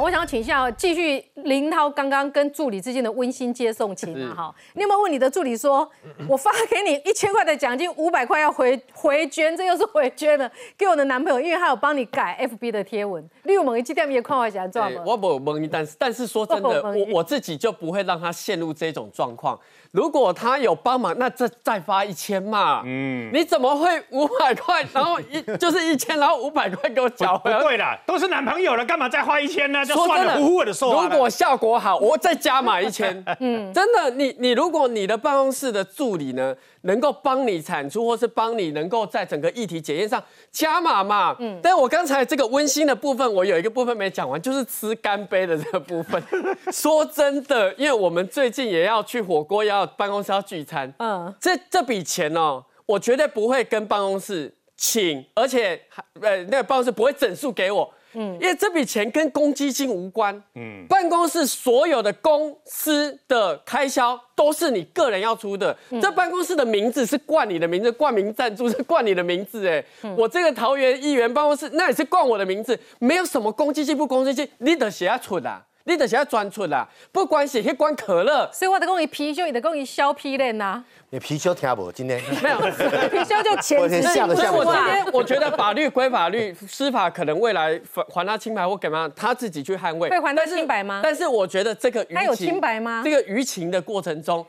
我想要请教，继续林涛刚刚跟助理之间的温馨接送情啊，哈，你有没有问你的助理说，我发给你一千块的奖金，五百块要回回捐，这又是回捐了给我的男朋友，因为他有帮你改 FB 的贴文。你有某一期店也看我想做吗？我不蒙，但是但是说真的，我我自己就不会让他陷入这种状况。如果他有帮忙，那这再发一千嘛。嗯，你怎么会五百块，然后一就是一千，然后五百块给我缴回来？对了，都是男朋友了，干嘛再花一千呢？就算了，呼呼的收如果效果好，我再加码一千。嗯，真的，你你如果你的办公室的助理呢，能够帮你产出，或是帮你能够在整个议题检验上加码嘛。嗯，但我刚才这个温馨的部分，我有一个部分没讲完，就是吃干杯的这个部分。说真的，因为我们最近也要去火锅要。办公室要聚餐，嗯，这这笔钱哦，我绝对不会跟办公室请，而且呃，那个办公室不会整数给我，嗯，因为这笔钱跟公积金无关，嗯，办公室所有的公司的开销都是你个人要出的，这办公室的名字是冠你的名字，冠名赞助是冠你的名字，哎，我这个桃园议员办公室那也是冠我的名字，没有什么公积金不公积金，你得写出来啊。你就是要专出啦，不管是迄罐可乐，所以我得讲伊貔貅，伊得讲伊削皮嘞呐。你貔貅听无？今天没有 貔貅就前天吓的吓我今天我觉得法律归法律，司法可能未来还他清白或干嘛，他自己去捍卫。会还他清白吗？但是我觉得这个他有清白吗？这个舆情的过程中，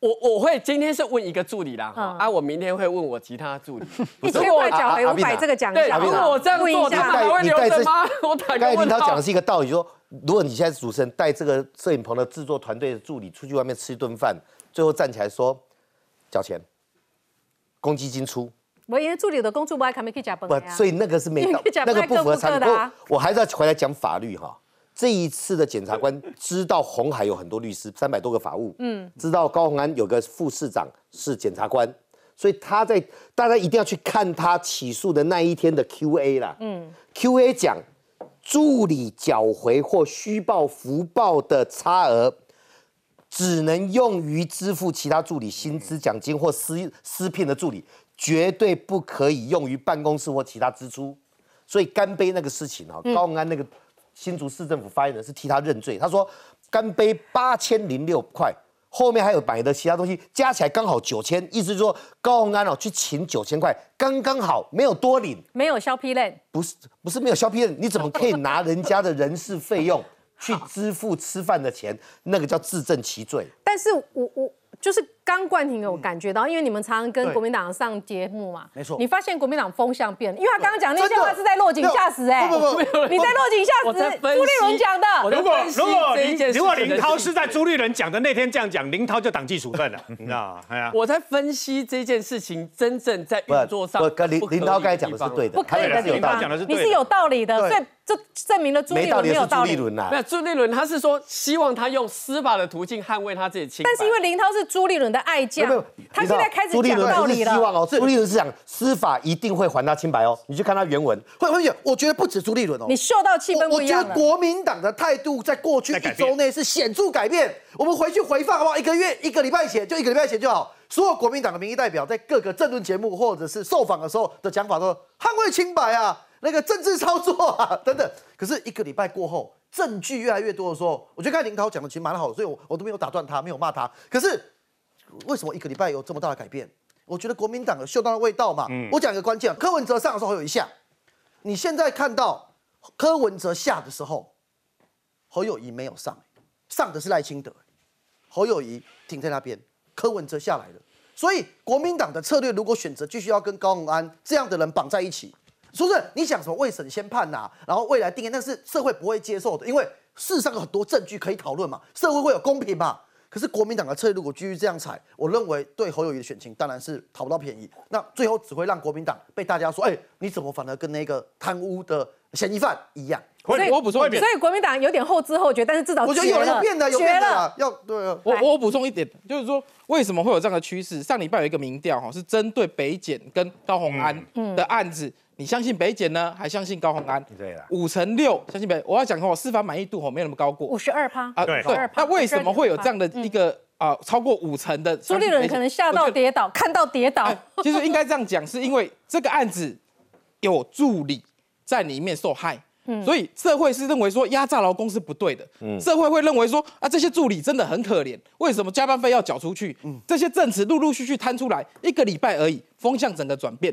我我会今天是问一个助理啦，啊，我明天会问我其他助理。一千块缴回五百，这个奖对，如果我这样做，他还会留着吗？我打个问号。他讲的是一个道理，说。如果你现在主持人带这个摄影棚的制作团队的助理出去外面吃一顿饭，最后站起来说交钱，公积金出。我因为助理的工作不爱看，没可以加班不，所以那个是没到，那个不符合常理。我还是要回来讲法律哈。这一次的检察官知道红海有很多律师，三百多个法务，嗯，知道高鸿安有个副市长是检察官，所以他在大家一定要去看他起诉的那一天的 Q&A 啦，嗯，Q&A 讲。助理缴回或虚报、福报的差额，只能用于支付其他助理薪资、奖金或私私聘的助理，绝对不可以用于办公室或其他支出。所以干杯那个事情啊，高安那个新竹市政府发言人是替他认罪，他说干杯八千零六块。后面还有买的其他东西，加起来刚好九千，意思是说高鸿安哦去请九千块，刚刚好没有多领，没有削皮链，不是不是没有削皮链，你怎么可以拿人家的人事费用去支付吃饭的钱？那个叫自证其罪。但是我我。就是刚冠廷有感觉到，因为你们常常跟国民党上节目嘛，没错。你发现国民党风向变了，因为他刚刚讲那些话是在落井下石，哎，不不不，你在落井下石。朱立伦讲的。如果如果林如果林涛是在朱立伦讲的那天这样讲，林涛就党纪处分了，你知道吗？哎呀，我在分析这件事情真正在运作上，跟林林涛刚才讲的是对的，不可以的地方，你是有道理的，所以。这证明了朱立伦没有道理。没有朱立伦，他是说希望他用司法的途径捍卫他自己清但是因为林涛是朱立伦的爱将，他现在开始讲道理了。希望哦，朱立伦是讲司法一定会还他清白哦。你去看他原文。会会有，我觉得不止朱立伦哦，你嗅到气氛不一样我觉得国民党的态度在过去一周内是显著改变。我们回去回放好不好？一个月一个礼拜前，就一个礼拜前就好。所有国民党的民意代表在各个政论节目或者是受访的时候的讲法都捍卫清白啊。那个政治操作啊，等等。可是一个礼拜过后，证据越来越多的时候，我觉得刚才林涛讲的其实蛮好的，所以我我都没有打断他，没有骂他。可是为什么一个礼拜有这么大的改变？我觉得国民党有嗅到的味道嘛。我讲一个关键，柯文哲上的时候有一下，你现在看到柯文哲下的时候，侯友谊没有上，上的是赖清德，侯友谊停在那边，柯文哲下来了。所以国民党的策略，如果选择继续要跟高鸿安这样的人绑在一起。说是你想什么未审先判呐，然后未来定验，但是社会不会接受的，因为事实上有很多证据可以讨论嘛，社会会有公平嘛。可是国民党的策略如果继续这样踩，我认为对侯友谊的选情当然是讨不到便宜，那最后只会让国民党被大家说，哎，你怎么反而跟那个贪污的嫌疑犯一样？所以我补充一点，所以国民党有点后知后觉，但是至少我觉得有有变的，有变的，要对啊。我我补充一点，就是说为什么会有这样的趋势？上礼拜有一个民调哈，是针对北检跟高鸿安的案子。你相信北检呢，还相信高鸿安？对了，五成六相信北。我要讲哦，司法满意度哦没有那么高过，五十二趴啊。对对，那为什么会有这样的一个啊超过五成的？朱立伦可能吓到跌倒，看到跌倒。其实应该这样讲，是因为这个案子有助理在里面受害，所以社会是认为说压榨劳工是不对的，社会会认为说啊这些助理真的很可怜，为什么加班费要缴出去？这些证词陆陆续续摊出来，一个礼拜而已，风向整个转变。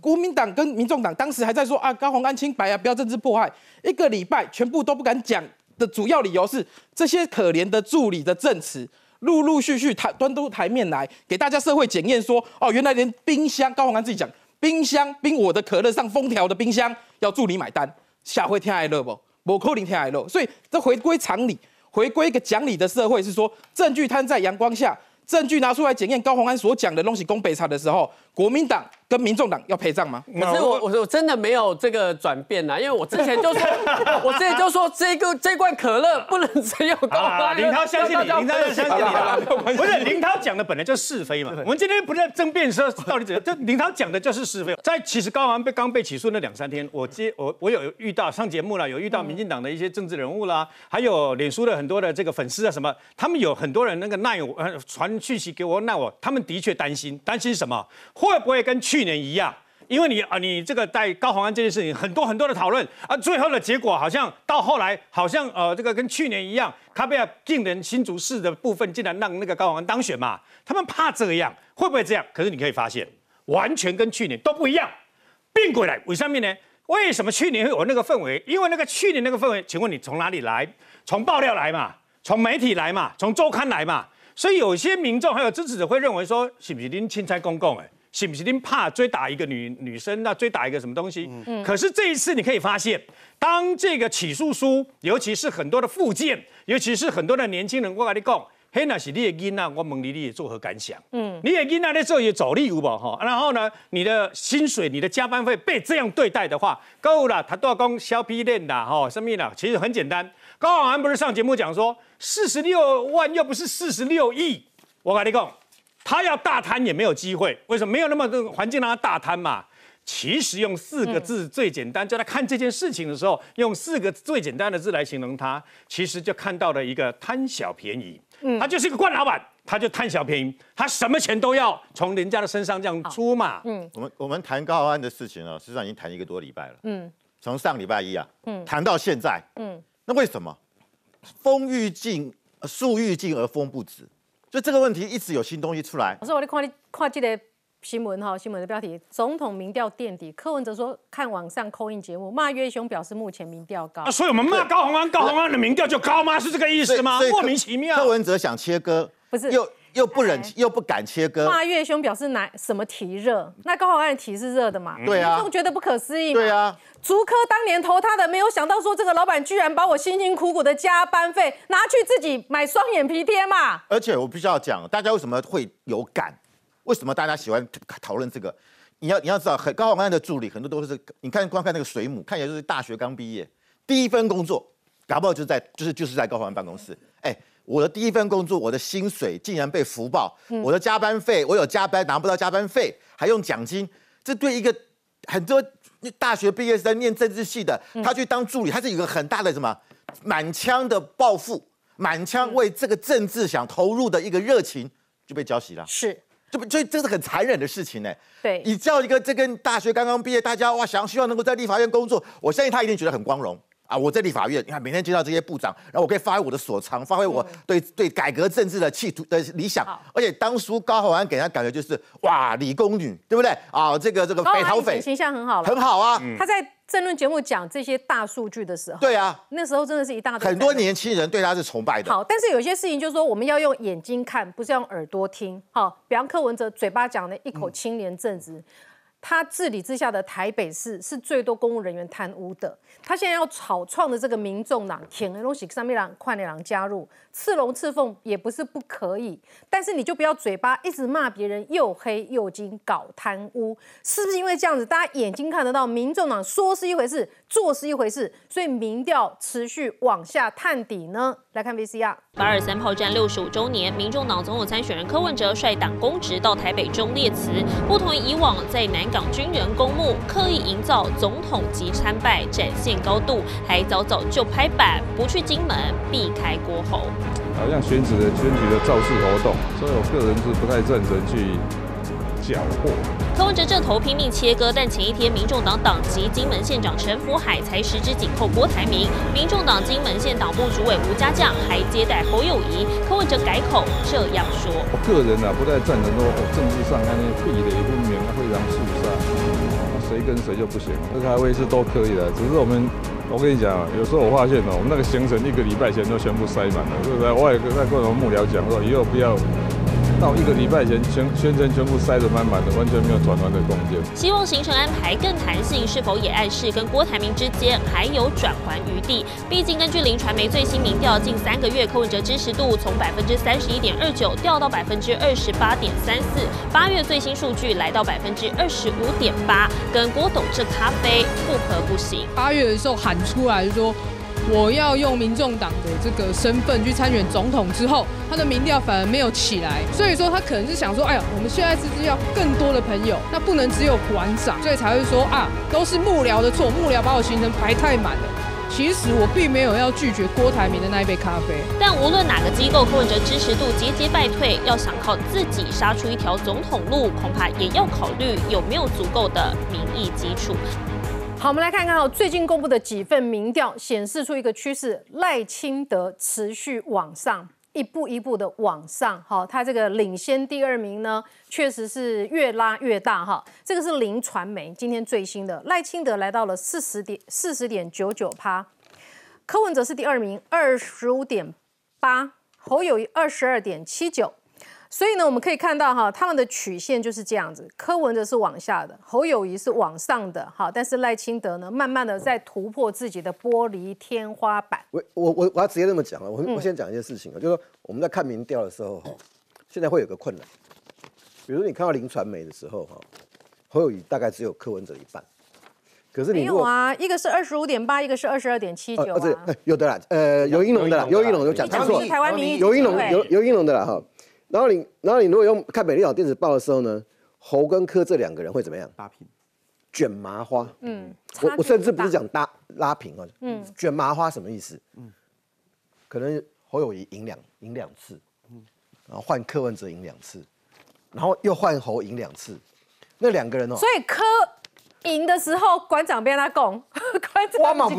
国民党跟民众党当时还在说啊高鸿安清白啊，不要政治迫害，一个礼拜全部都不敢讲的主要理由是这些可怜的助理的证词。陆陆续续台端都台面来给大家社会检验说哦，原来连冰箱高鸿安自己讲冰箱冰我的可乐上封条的冰箱要助理买单。下回天爱乐不？不可能天爱乐，所以这回归常理，回归一个讲理的社会，是说证据摊在阳光下，证据拿出来检验高鸿安所讲的东西攻北差的时候，国民党。跟民众党要陪葬吗？可是我我我真的没有这个转变呐，因为我之前就说，我之前就说这个这罐可乐不能只有高端。林涛相信你，林涛相信你。不是林涛讲的本来就是是非嘛。我们今天不在争辩说到底怎样，就林涛讲的就是是非。在其实高安被刚被起诉那两三天，我接我我有遇到上节目了，有遇到民进党的一些政治人物啦，还有脸书的很多的这个粉丝啊什么，他们有很多人那个奈我呃传讯息给我奈我，他们的确担心，担心什么？会不会跟去去年一样，因为你啊，你这个在高鸿安这件事情很多很多的讨论啊，最后的结果好像到后来好像呃，这个跟去年一样，卡贝尔进人新竹市的部分竟然让那个高鸿安当选嘛，他们怕这样，会不会这样？可是你可以发现，完全跟去年都不一样，变过来为什么呢？为什么去年会有那个氛围？因为那个去年那个氛围，请问你从哪里来？从爆料来嘛，从媒体来嘛，从周刊来嘛，所以有些民众还有支持者会认为说，是不是您钦差公共？哎。是不是您怕追打一个女女生？那追打一个什么东西？嗯，可是这一次你可以发现，当这个起诉书，尤其是很多的附件，尤其是很多的年轻人我跟你讲，嘿，那是你的囡啊，我问你，你作何感想？嗯，你的囡仔在这也走力有无哈？然后呢，你的薪水、你的加班费被这样对待的话，够了，他都要讲削皮链的哈，什么的？其实很简单，高安不是上节目讲说，四十六万又不是四十六亿，我跟你讲。他要大贪也没有机会，为什么没有那么多环境让他大贪嘛？其实用四个字最简单，就他看这件事情的时候，用四个最简单的字来形容他，其实就看到了一个贪小便宜。嗯，他就是一个官老板，他就贪小便宜，他什么钱都要从人家的身上这样出嘛。嗯，我们我们谈高安的事情呢，实际上已经谈一个多礼拜了。嗯，从上礼拜一啊，嗯，谈到现在。嗯，那为什么风欲静，树欲静而风不止？就这个问题一直有新东西出来。老师，我咧看你看这个新闻哈，新闻的标题：总统民调垫底。柯文哲说看网上扣印节目，骂岳雄表示目前民调高。所以我们骂高鸿安，高鸿安的民调就高吗？是这个意思吗？莫名其妙。柯文哲想切割，不是又又不忍又不敢切割。骂岳兄表示哪什么题热？那高鸿安的题是热的嘛？对啊，都觉得不可思议。对啊。竹科当年投他的，没有想到说这个老板居然把我辛辛苦苦的加班费拿去自己买双眼皮贴嘛！而且我必须要讲，大家为什么会有感？为什么大家喜欢讨论这个？你要你要知道，很高宏安的助理很多都是，你看光看那个水母，看起来就是大学刚毕业，第一份工作，搞不好就在就是就是在高宏安办公室。哎，我的第一份工作，我的薪水竟然被福报，我的加班费，我有加班拿不到加班费，还用奖金，这对一个很多。大学毕业是在念政治系的，他去当助理，他是有个很大的什么满腔的抱负，满腔为这个政治想投入的一个热情就被浇熄了。是，这不，所以这是很残忍的事情呢。对，你叫一个这个大学刚刚毕业，大家哇想希望能够在立法院工作，我相信他一定觉得很光荣。啊！我在立法院，你看每天接到这些部长，然后我可以发挥我的所长，发挥我对对改革政治的企图的理想。而且当初高鸿安给人家感觉就是哇，理工女，对不对？啊，这个这个北逃匪形象很好很好啊。他在政论节目讲这些大数据的时候，对啊，那时候真的是一大很多年轻人对他是崇拜的。好，但是有些事情就是说我们要用眼睛看，不是用耳朵听。好，比方柯文哲嘴巴讲的一口清廉正直。他治理之下的台北市是最多公务人员贪污的。他现在要草创的这个民众党，舔的东西上面让快点让加入，刺龙刺凤也不是不可以。但是你就不要嘴巴一直骂别人又黑又金搞贪污，是不是因为这样子，大家眼睛看得到，民众党说是一回事，做是一回事，所以民调持续往下探底呢？来看 VCR。八二三炮战六十五周年，民众党总统参选人柯文哲率党公职到台北中列词，不同于以往在南港军人公墓刻意营造总统级参拜，展现高度，还早早就拍板不去金门，避开郭侯。好像选举的选举的造势活动，所以我个人是不太赞成去缴获。柯文哲这头拼命切割，但前一天民众党党籍金门县长陈福海才十指紧扣郭台铭，民众党金门县党部主委吴家将还接待侯友谊，柯文哲改口这样说：我个人啊不太赞成说政治上那些壁垒分明、非常肃杀，谁跟谁就不行，这开会是都可以的，只是我们。我跟你讲有时候我发现哦，我们那个行程一个礼拜前都全部塞满了，对不对？我也跟在各种幕僚讲说，以后不要。到一个礼拜前，全宣传全部塞得满满的，完全没有转弯的空间。希望行程安排更弹性，是否也暗示跟郭台铭之间还有转圜余地？毕竟根据林传媒最新民调，近三个月柯文哲支持度从百分之三十一点二九掉到百分之二十八点三四，八月最新数据来到百分之二十五点八，跟郭董这咖啡不合不行。八月的时候喊出来就说。我要用民众党的这个身份去参选总统之后，他的民调反而没有起来，所以说他可能是想说，哎呀，我们现在是不是要更多的朋友？那不能只有馆长，所以才会说啊，都是幕僚的错，幕僚把我行程排太满了。其实我并没有要拒绝郭台铭的那一杯咖啡。但无论哪个机构柯文哲支持度节节败退，要想靠自己杀出一条总统路，恐怕也要考虑有没有足够的民意基础。好，我们来看看哦，最近公布的几份民调显示出一个趋势，赖清德持续往上，一步一步的往上。好，他这个领先第二名呢，确实是越拉越大哈。这个是零传媒今天最新的，赖清德来到了四十点四十点九九趴，柯文哲是第二名，二十五点八，侯友谊二十二点七九。所以呢，我们可以看到哈，他们的曲线就是这样子。柯文哲是往下的，侯友谊是往上的，好，但是赖清德呢，慢慢的在突破自己的玻璃天花板。我我我我要直接这么讲了，我我先讲一件事情啊，就是说我们在看民调的时候哈，现在会有个困难，比如你看到林传媒的时候哈，侯友谊大概只有柯文哲一半，可是你没有啊，一个是二十五点八，一个是二十二点七九啊，有的啦，呃，尤英龙的啦，尤英龙有讲错，台湾民意，尤英龙尤尤英龙的啦哈。然后你，然后你如果用看《美丽岛电子报》的时候呢，侯跟柯这两个人会怎么样？拉平，卷麻花。嗯，我我甚至不是讲拉拉平啊，嗯，卷麻花什么意思？嗯，可能侯友谊赢两赢两次，嗯，然后换柯文哲赢两次，然后又换侯赢两次，那两个人哦，所以柯。赢的时候，馆长边他讲，馆长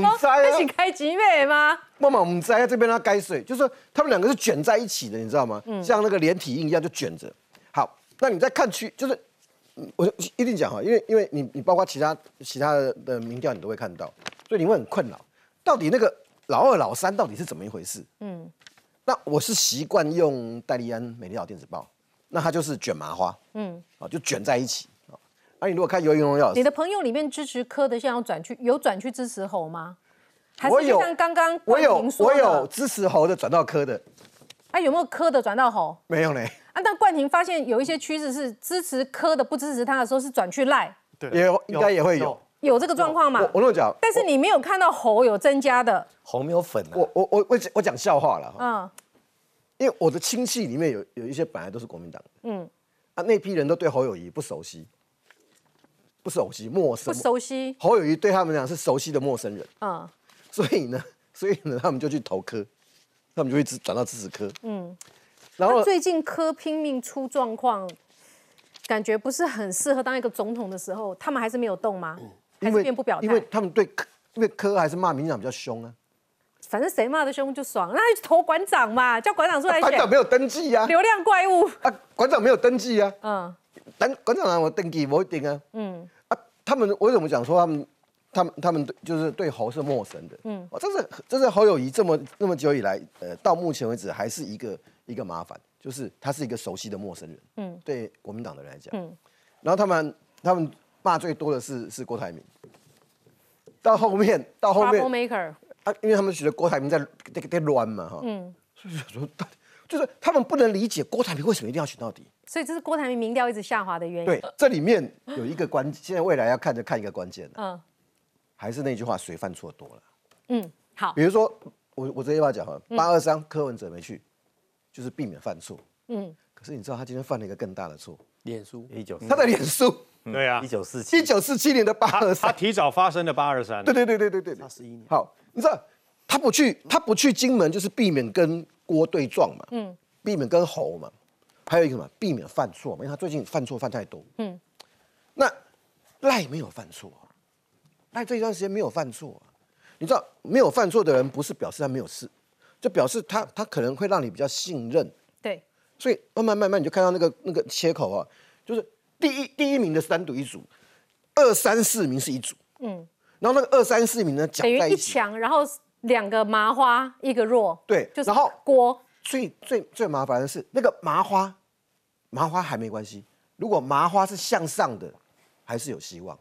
一起开集美吗？妈妈，我们在这边他该睡，就是他们两个是卷在一起的，你知道吗？嗯，像那个连体印一样就卷着。好，那你再看区，就是我一定讲哈，因为因为你你包括其他其他的民调，你都会看到，所以你会很困扰，到底那个老二老三到底是怎么一回事？嗯，那我是习惯用戴利安美丽岛电子报，那它就是卷麻花，嗯，啊，就卷在一起。啊，你如果看游泳荣耀，你的朋友里面支持柯的，现在要转去有转去支持侯吗？还是像刚刚我有我有支持侯的转到柯的，啊，有没有柯的转到侯？没有呢。啊，但冠廷发现有一些趋势是支持柯的，不支持他的时候是转去赖，对，也应该也会有有这个状况嘛？我我讲，但是你没有看到侯有增加的，侯没有粉。我我我我我讲笑话了哈，嗯，因为我的亲戚里面有有一些本来都是国民党，嗯，啊，那批人都对侯友谊不熟悉。不熟悉，陌生。不熟悉。侯友谊对他们讲是熟悉的陌生人。嗯。所以呢，所以呢，他们就去投科，他们就会支转到支持科。嗯。然后最近科拼命出状况，感觉不是很适合当一个总统的时候，他们还是没有动吗？还是变不表态？因为他们对科，因为科还是骂民进党比较凶啊。反正谁骂的凶就爽，那就投馆长嘛，叫馆长出来选。馆长没有登记呀。流量怪物。啊，馆长没有登记呀。嗯。但馆长让我登记，我一定啊。嗯啊。他们为什么讲说他们，他们他们就是对侯是陌生的？嗯，哦，这是这是侯友谊这么那么久以来，呃，到目前为止还是一个一个麻烦，就是他是一个熟悉的陌生人。嗯，对国民党的人来讲，嗯，然后他们他们骂最多的是是郭台铭，到后面到后面啊，因为他们觉得郭台铭在在在乱嘛，哈，嗯，所以说就是他们不能理解郭台铭为什么一定要选到底。所以这是郭台铭民调一直下滑的原因。对，这里面有一个关，现在未来要看就看一个关键嗯，还是那句话，谁犯错多了？嗯，好。比如说，我我直接把讲哈，八二三柯文哲没去，就是避免犯错。嗯。可是你知道他今天犯了一个更大的错？脸书一九，他的脸书。对啊。一九四七，一九四七年的八二三，他提早发生的八二三。对对对对对对。差十一年。好，你知道他不去，他不去金门，就是避免跟郭对撞嘛。嗯。避免跟侯嘛。还有一个什么，避免犯错嘛，因为他最近犯错犯太多。嗯，那赖没有犯错，赖这一段时间没有犯错，你知道没有犯错的人不是表示他没有事，就表示他他可能会让你比较信任。对，所以慢慢慢慢你就看到那个那个切口啊，就是第一第一名的是单独一组，二三四名是一组，嗯，然后那个二三四名呢讲等于，一强，然后两个麻花，一个弱，对就是然后锅，最最最麻烦的是那个麻花，麻花还没关系，如果麻花是向上的，还是有希望，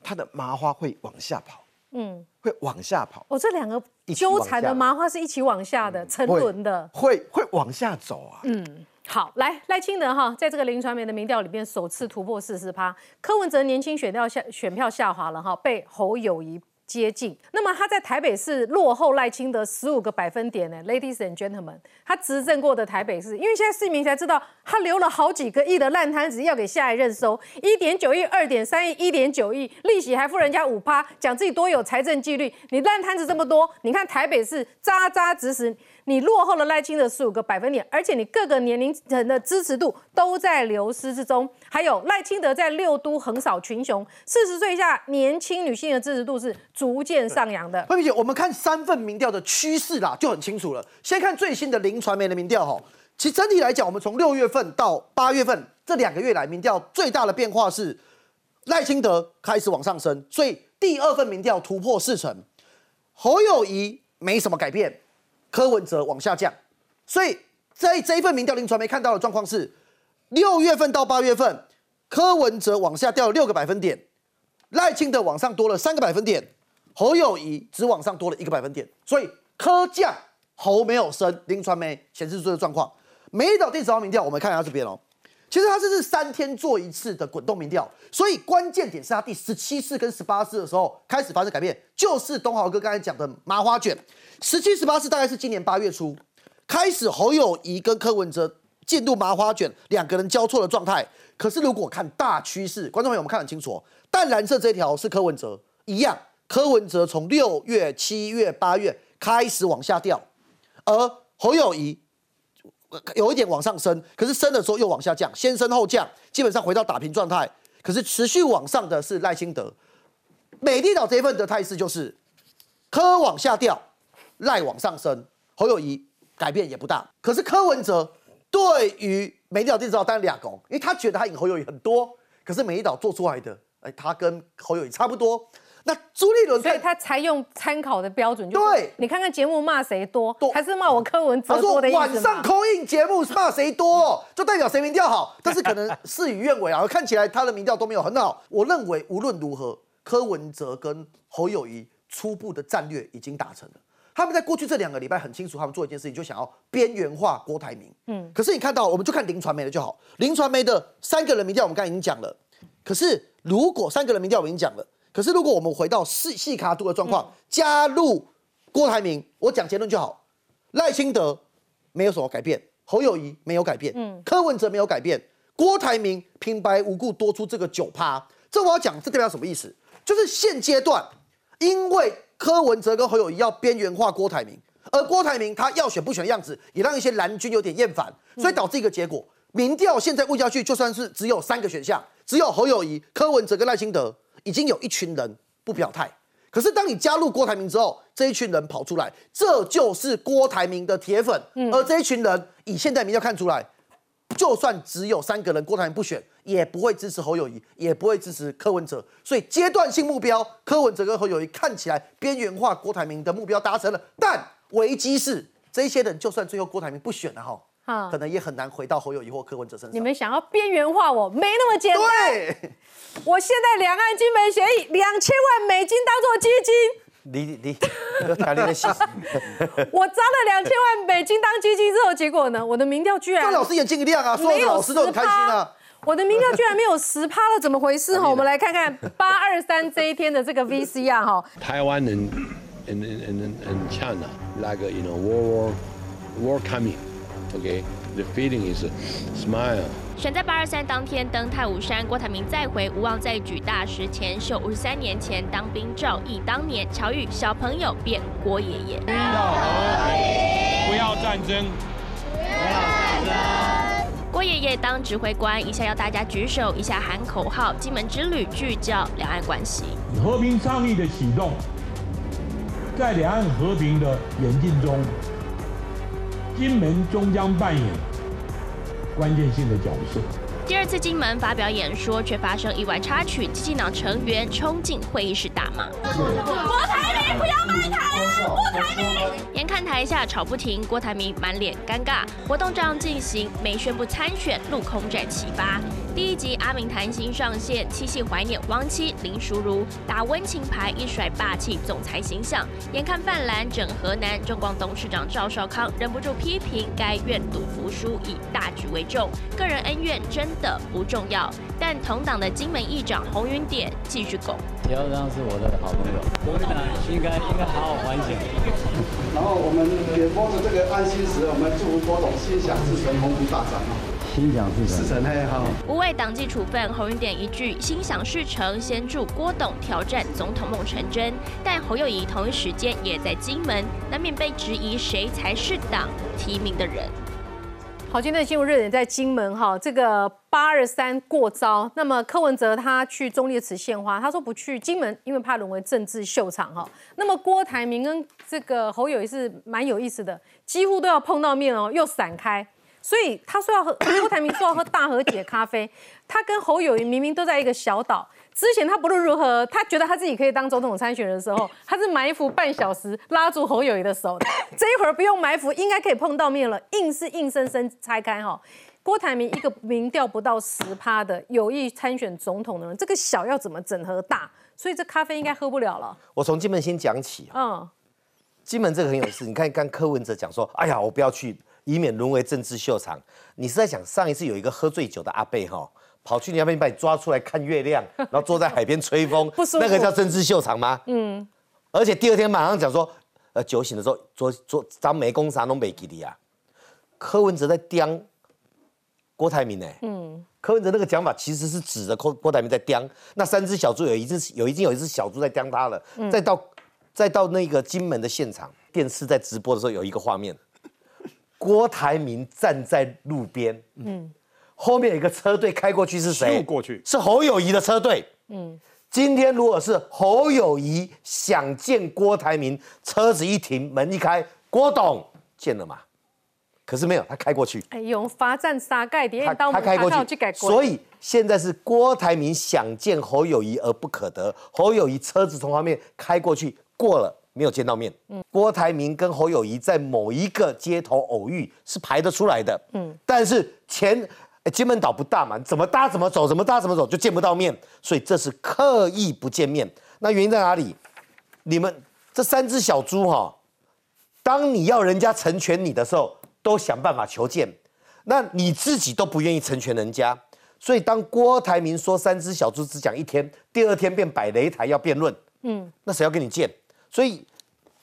它的麻花会往下跑，嗯，会往下跑，哦，这两个纠缠的麻花是一起往下的，沉沦的。会会往下走啊，嗯好，来赖清德哈，在这个林传媒的民调里面首次突破四十趴，柯文哲年轻选票下选票下滑了哈，被侯友谊接近。那么他在台北市落后赖清德十五个百分点呢，Ladies and gentlemen，他执政过的台北市，因为现在市民才知道他留了好几个亿的烂摊子要给下一任收，一点九亿、二点三亿、一点九亿，利息还付人家五趴，讲自己多有财政纪律，你烂摊子这么多，你看台北市扎扎实实。你落后了赖清德十五个百分点，而且你各个年龄层的支持度都在流失之中。还有赖清德在六都横扫群雄，四十岁以下年轻女性的支持度是逐渐上扬的。慧萍姐，我们看三份民调的趋势啦，就很清楚了。先看最新的林传媒的民调哈，其实整体来讲，我们从六月份到八月份这两个月来，民调最大的变化是赖清德开始往上升，所以第二份民调突破四成，侯友谊没什么改变，柯文哲往下降，所以在这一份民调林传媒看到的状况是，六月份到八月份，柯文哲往下掉了六个百分点，赖清德往上多了三个百分点。侯友谊只往上多了一个百分点，所以柯降侯没有升，林传媒显示出这个状况。美岛电子报民调，我们看一下这边哦。其实它这是三天做一次的滚动民调，所以关键点是它第十七次跟十八次的时候开始发生改变，就是东豪哥刚才讲的麻花卷。十七、十八次大概是今年八月初开始，侯友谊跟柯文哲进入麻花卷，两个人交错的状态。可是如果看大趋势，观众朋友们看得很清楚，淡蓝色这一条是柯文哲一样，柯文哲从六月、七月、八月开始往下掉，而侯友谊有一点往上升，可是升的时候又往下降，先升后降，基本上回到打平状态。可是持续往上的是赖清德，美丽岛这一份的态势就是柯往下掉，赖往上升，侯友谊改变也不大。可是柯文哲对于美丽岛地道当然俩拱，因为他觉得他赢侯友谊很多，可是美丽岛做出来的，哎，他跟侯友谊差不多。那朱立伦所以他才用参考的标准，就对你看看节目骂谁多多，还是骂我柯文哲多的意思晚上嘛？扣印节目骂谁多，就代表谁民调好，但是可能事与愿违啊，看起来他的民调都没有很好。我认为无论如何，柯文哲跟侯友谊初步的战略已经达成了。他们在过去这两个礼拜很清楚，他们做一件事情，就想要边缘化郭台铭。嗯，可是你看到，我们就看林传媒的就好。林传媒的三个人民调，我们刚才已经讲了。可是如果三个人民调我已经讲了，可是如果我们回到细细卡度的状况，加入郭台铭，我讲结论就好。赖清德没有什么改变，侯友谊没有改变，嗯，柯文哲没有改变，郭台铭平白无故多出这个九趴，这我要讲，这代表什么意思？就是现阶段，因为柯文哲跟侯友谊要边缘化郭台铭，而郭台铭他要选不选的样子，也让一些蓝军有点厌烦，所以导致一个结果，民调现在问下去，就算是只有三个选项，只有侯友谊、柯文哲跟赖清德，已经有一群人不表态。可是当你加入郭台铭之后，这一群人跑出来，这就是郭台铭的铁粉。而这一群人以现在民调看出来，就算只有三个人，郭台铭不选，也不会支持侯友谊，也不会支持柯文哲。所以阶段性目标，柯文哲跟侯友谊看起来边缘化郭台铭的目标达成了，但危机是这些人就算最后郭台铭不选了哈，啊可能也很难回到侯友谊或柯文哲身上。你们想要边缘化我，没那么简单。对，我现在两岸金门协议两千万美金当做基金，你你你，台里的戏，我砸了两千万美金当基金之后，结果呢，我的民调居然范老师眼睛一亮啊，所有的老师都很开心啊。我的民调居然没有十趴了，怎么回事哈？我们来看看八二三这一天的这个 VCR 哈，Taiwan and and and and China like uh, you know war war coming. Okay, the feeling is uh, smile. 选在八二三当天登太武山，郭台铭再回无望再举大石前秀五十三年前当兵照忆当年，巧遇小朋友变郭爷爷。不要战争。不要战争郭爷爷当指挥官，一下要大家举手，一下喊口号。金门之旅聚焦两岸关系，和平倡议的启动，在两岸和平的演进中，金门终将扮演关键性的角色。第二次金门发表演说，却发生意外插曲，激进党成员冲进会议室大骂：“郭台铭不要卖台啊！郭台铭！”眼看台下吵不停，郭台铭满脸尴尬。活动这样进行，没宣布参选，陆空战启发。第一集阿明谈心上线，七夕怀念汪妻林淑如，打温情牌，一甩霸气总裁形象。眼看泛蓝整河南，中广董事长赵少康忍不住批评该愿赌服输，以大局为重，个人恩怨真的不重要。但同党的金门议长洪云典继续拱，朴章是我的好朋友，国民党应该应该好好反省。然后我们也摸着这个安心时，我们祝福郭董心想事成，鸿福大展心想事成，事成嘿好。无畏党纪处分，侯云点一句心想事成，先祝郭董挑战总统梦成真。但侯友谊同一时间也在金门，难免被质疑谁才是党提名的人。好，今天的新闻热点在金门哈，这个八二三过招。那么柯文哲他去中烈祠献花，他说不去金门，因为怕沦为政治秀场哈。那么郭台铭跟这个侯友谊是蛮有意思的，几乎都要碰到面哦，又散开。所以他说要喝 郭台铭说要喝大和解咖啡，他跟侯友谊明明都在一个小岛。之前他不论如何，他觉得他自己可以当总统参选的时候，他是埋伏半小时拉住侯友谊的手。这一会儿不用埋伏，应该可以碰到面了，硬是硬生生拆开哈。郭台铭一个民调不到十趴的有意参选总统的人，这个小要怎么整合大？所以这咖啡应该喝不了了。我从金门先讲起嗯，金门这个很有意思，你看刚柯文哲讲说，哎呀，我不要去。以免沦为政治秀场，你是在讲上一次有一个喝醉酒的阿贝哈，跑去你那边把你抓出来看月亮，然后坐在海边吹风，那个叫政治秀场吗？嗯。而且第二天马上讲说，呃，酒醒的时候，做做张梅公啥都没给你啊。柯文哲在刁郭台铭呢。嗯。柯文哲那个讲法其实是指着郭郭台铭在刁，那三只小猪有一只有已经有一只小猪在刁他了。再到再到那个金门的现场，电视在直播的时候有一个画面。郭台铭站在路边，嗯，后面有一个车队开过去，是谁？过去是侯友谊的车队，嗯。今天如果是侯友谊想见郭台铭，车子一停，门一开，郭董见了吗？可是没有，他开过去。哎呦，罚站杀盖点，他他开过去，所以现在是郭台铭想见侯友谊而不可得，侯友谊车子从后面开过去，过了。没有见到面。嗯，郭台铭跟侯友谊在某一个街头偶遇是排得出来的。嗯，但是前金门岛不大嘛，怎么搭怎么走，怎么搭怎么走就见不到面，所以这是刻意不见面。那原因在哪里？你们这三只小猪哈，当你要人家成全你的时候，都想办法求见，那你自己都不愿意成全人家，所以当郭台铭说三只小猪只讲一天，第二天便摆擂台要辩论。嗯，那谁要跟你见？所以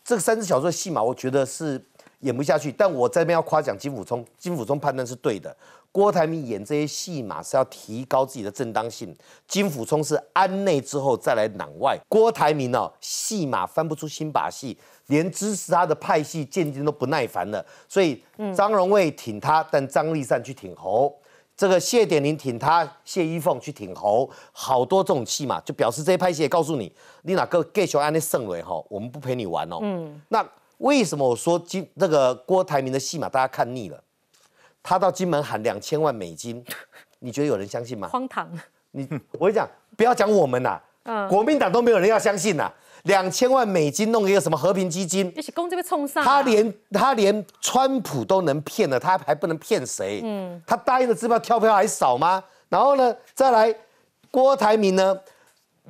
这个三只小猪的戏码，我觉得是演不下去。但我这边要夸奖金辅聪，金辅聪判断是对的。郭台铭演这些戏码是要提高自己的正当性，金辅冲是安内之后再来攘外。郭台铭哦，戏码翻不出新把戏，连支持他的派系渐渐都不耐烦了。所以张荣卫挺他，但张立善去挺侯。这个谢点玲挺他，谢依凤去挺侯，好多这种戏嘛，就表示这些拍戏也告诉你，你哪个 gay 小安的圣伟哈，我们不陪你玩哦。嗯，那为什么我说今那个郭台铭的戏码大家看腻了？他到金门喊两千万美金，你觉得有人相信吗？荒唐！你我跟你讲，不要讲我们呐，国民党都没有人要相信呐。两千万美金弄一个什么和平基金？一起攻这边冲上。他连他连川普都能骗了，他还不能骗谁？嗯，他答应的支票跳票还少吗？然后呢，再来郭台铭呢，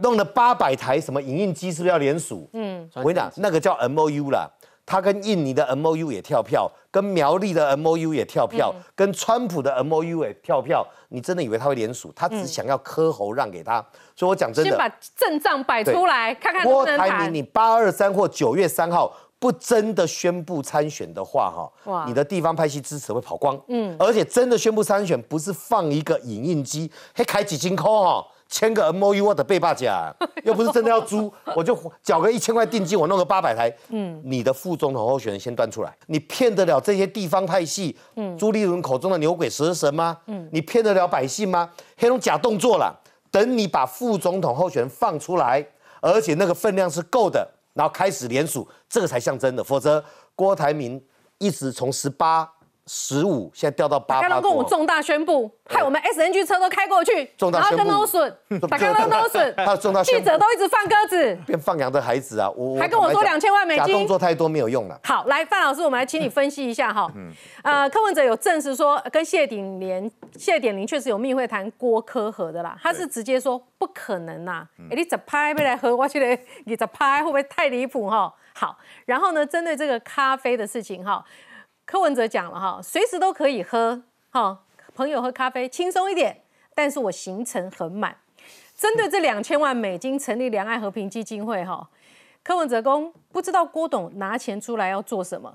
弄了八百台什么影印机，是不是要联署？嗯，我跟你讲，那个叫 M O U 啦。他跟印尼的 M O U 也跳票，跟苗栗的 M O U 也跳票，跟川普的 M O U 也跳票。你真的以为他会联署？他只想要磕喉让给他。所以我讲真的，先把阵仗摆出来，看看郭台铭，你八二三或九月三号不真的宣布参选的话，哈，你的地方派系支持会跑光。嗯，而且真的宣布参选，不是放一个影印机，还开几斤扣哈。签个 M O U 我的背霸价，又不是真的要租，我就缴个一千块定金，我弄个八百台。嗯，你的副总统候选人先端出来，你骗得了这些地方派系？嗯，朱立伦口中的牛鬼蛇神吗？嗯，你骗得了百姓吗？黑龙假动作了，等你把副总统候选人放出来，而且那个分量是够的，然后开始联署，这个才像真的，否则郭台铭一直从十八。十五，现在掉到八。刚刚跟我重大宣布，害我们 S N G 车都开过去，然后跟都损，打刚刚都损，还有重大记者都一直放鸽子，变放羊的孩子啊！我还跟我说两千万美金，假动作太多没有用了。好，来范老师，我们来请你分析一下哈。嗯呃，柯文哲有证实说跟谢鼎连、谢点玲确实有密会谈郭科和的啦，他是直接说不可能呐。哎，你怎拍没来喝？我觉得你怎拍会不会太离谱哈？好，然后呢，针对这个咖啡的事情哈。柯文哲讲了哈，随时都可以喝哈，朋友喝咖啡轻松一点，但是我行程很满。针对这两千万美金成立两岸和平基金会哈，柯文哲公不知道郭董拿钱出来要做什么。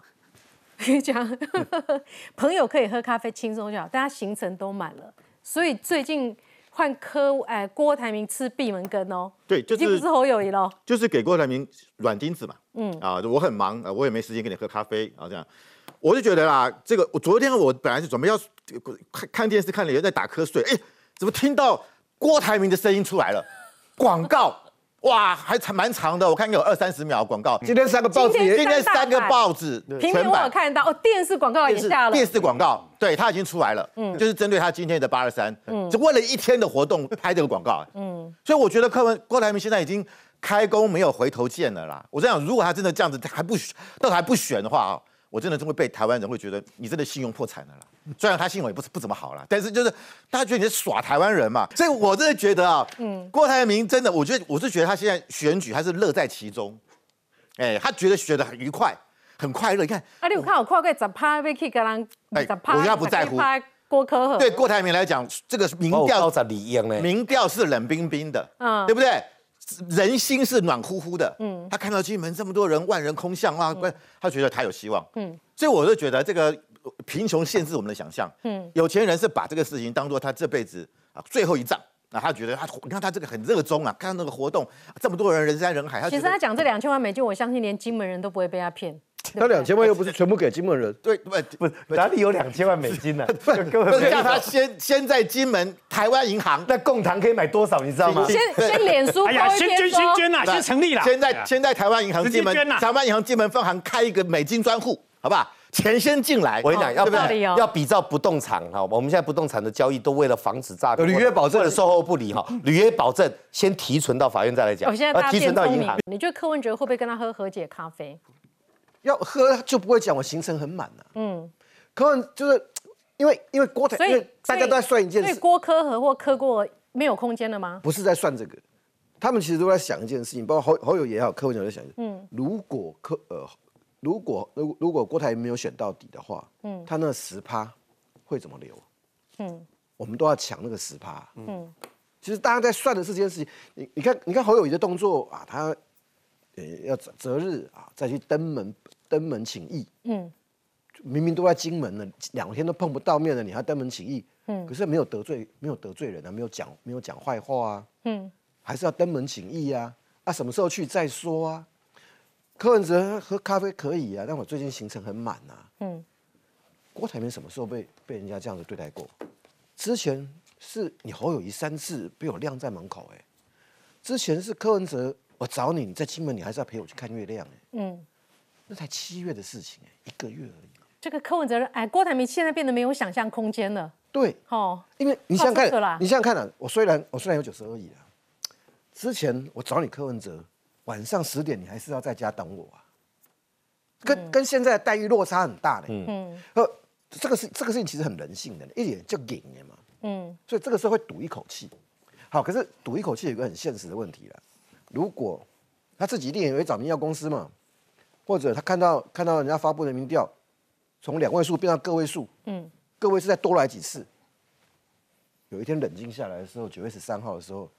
讲 朋友可以喝咖啡轻松就好，大家行程都满了，所以最近换柯哎郭台铭吃闭门羹哦。对，就是不是侯友谊喽，就是给郭台铭软钉子嘛。嗯啊，我很忙啊，我也没时间跟你喝咖啡啊这样。我就觉得啦，这个我昨天我本来是准备要看看电视，看了也在打瞌睡，哎，怎么听到郭台铭的声音出来了？广告，哇，还长蛮长的，我看有二三十秒广告。今天三个报纸，今天三个报纸全版看到哦，电视广告也下了，电视广告，对他已经出来了，嗯，就是针对他今天的八二三，嗯，就为了一天的活动拍这个广告，嗯，所以我觉得柯文郭台铭现在已经开工没有回头箭了啦。我在想，如果他真的这样子还不都还不选的话啊。我真的真会被台湾人会觉得你真的信用破产了啦。虽然他信用也不是不怎么好了，但是就是大家觉得你是耍台湾人嘛。所以我真的觉得啊，嗯，郭台铭真的，我觉得我是觉得他现在选举他是乐在其中，哎，他觉得选的很愉快，很快乐。你看，啊，你有看我跨过十趴被 K 个人，哎，我现在不在乎。郭科和对郭台铭来讲，这个民调民调是冷冰冰的，嗯，对不对？人心是暖乎乎的，嗯，他看到金门这么多人，万人空巷啊，他觉得他有希望，嗯，所以我就觉得这个贫穷限制我们的想象，嗯，有钱人是把这个事情当做他这辈子啊最后一仗，那他觉得他，你看他这个很热衷啊，看到那个活动，这么多人人山人海，他其实他讲这两千万美金，我相信连金门人都不会被他骗。那两千万又不是全部给金门人，对，不不哪里有两千万美金呢？不是叫他先先在金门台湾银行，那共堂可以买多少？你知道吗？先先脸书，哎呀，先捐先捐呐，先成立了。先在先在台湾银行金门台湾银行金门分行开一个美金专户，好不好？钱先进来。我跟你讲，要不要比照不动产哈？我们现在不动产的交易都为了防止诈骗，履约保证售后不理哈，履约保证先提存到法院再来讲。我现在提存到银行。你觉得柯文哲会不会跟他喝和解咖啡？要喝就不会讲我行程很满了。嗯，可能就是因为因为郭台，因为大家都在算一件事，所以郭科和或科过没有空间了吗？不是在算这个，他们其实都在想一件事情，包括侯侯友也好，柯文哲在想，嗯，如果柯呃，如果如如果郭台没有选到底的话，嗯，他那十趴会怎么留？嗯，我们都要抢那个十趴。嗯，其实大家在算的是这件事情，你你看你看侯友谊的动作啊，他呃要择日啊再去登门。登门请义，嗯，明明都在金门了，两天都碰不到面了，你还登门请义，嗯，可是没有得罪，没有得罪人啊，没有讲，没有讲坏话啊，嗯，还是要登门请义啊，啊，什么时候去再说啊？柯文哲喝咖啡可以啊，但我最近行程很满啊，嗯，郭台铭什么时候被被人家这样子对待过？之前是你侯友谊三次被我晾在门口，哎，之前是柯文哲，我找你，你在金门，你还是要陪我去看月亮，哎，嗯。那才七月的事情哎，一个月而已。这个柯文哲哎，郭台铭现在变得没有想象空间了。对，哦，因为你想想看，你想想看啊，我虽然我虽然有九十二亿啊，之前我找你柯文哲，晚上十点你还是要在家等我啊，跟跟现在的待遇落差很大的。嗯，呃，这个是这个事情其实很人性的，一点就给你嘛。嗯，所以这个时候会赌一口气。好，可是赌一口气有一个很现实的问题了，如果他自己一定也会找民调公司嘛。或者他看到看到人家发布的民调，从两位数变到个位数，嗯，个位数再多来几次。有一天冷静下来的时候，九月十三号的时候，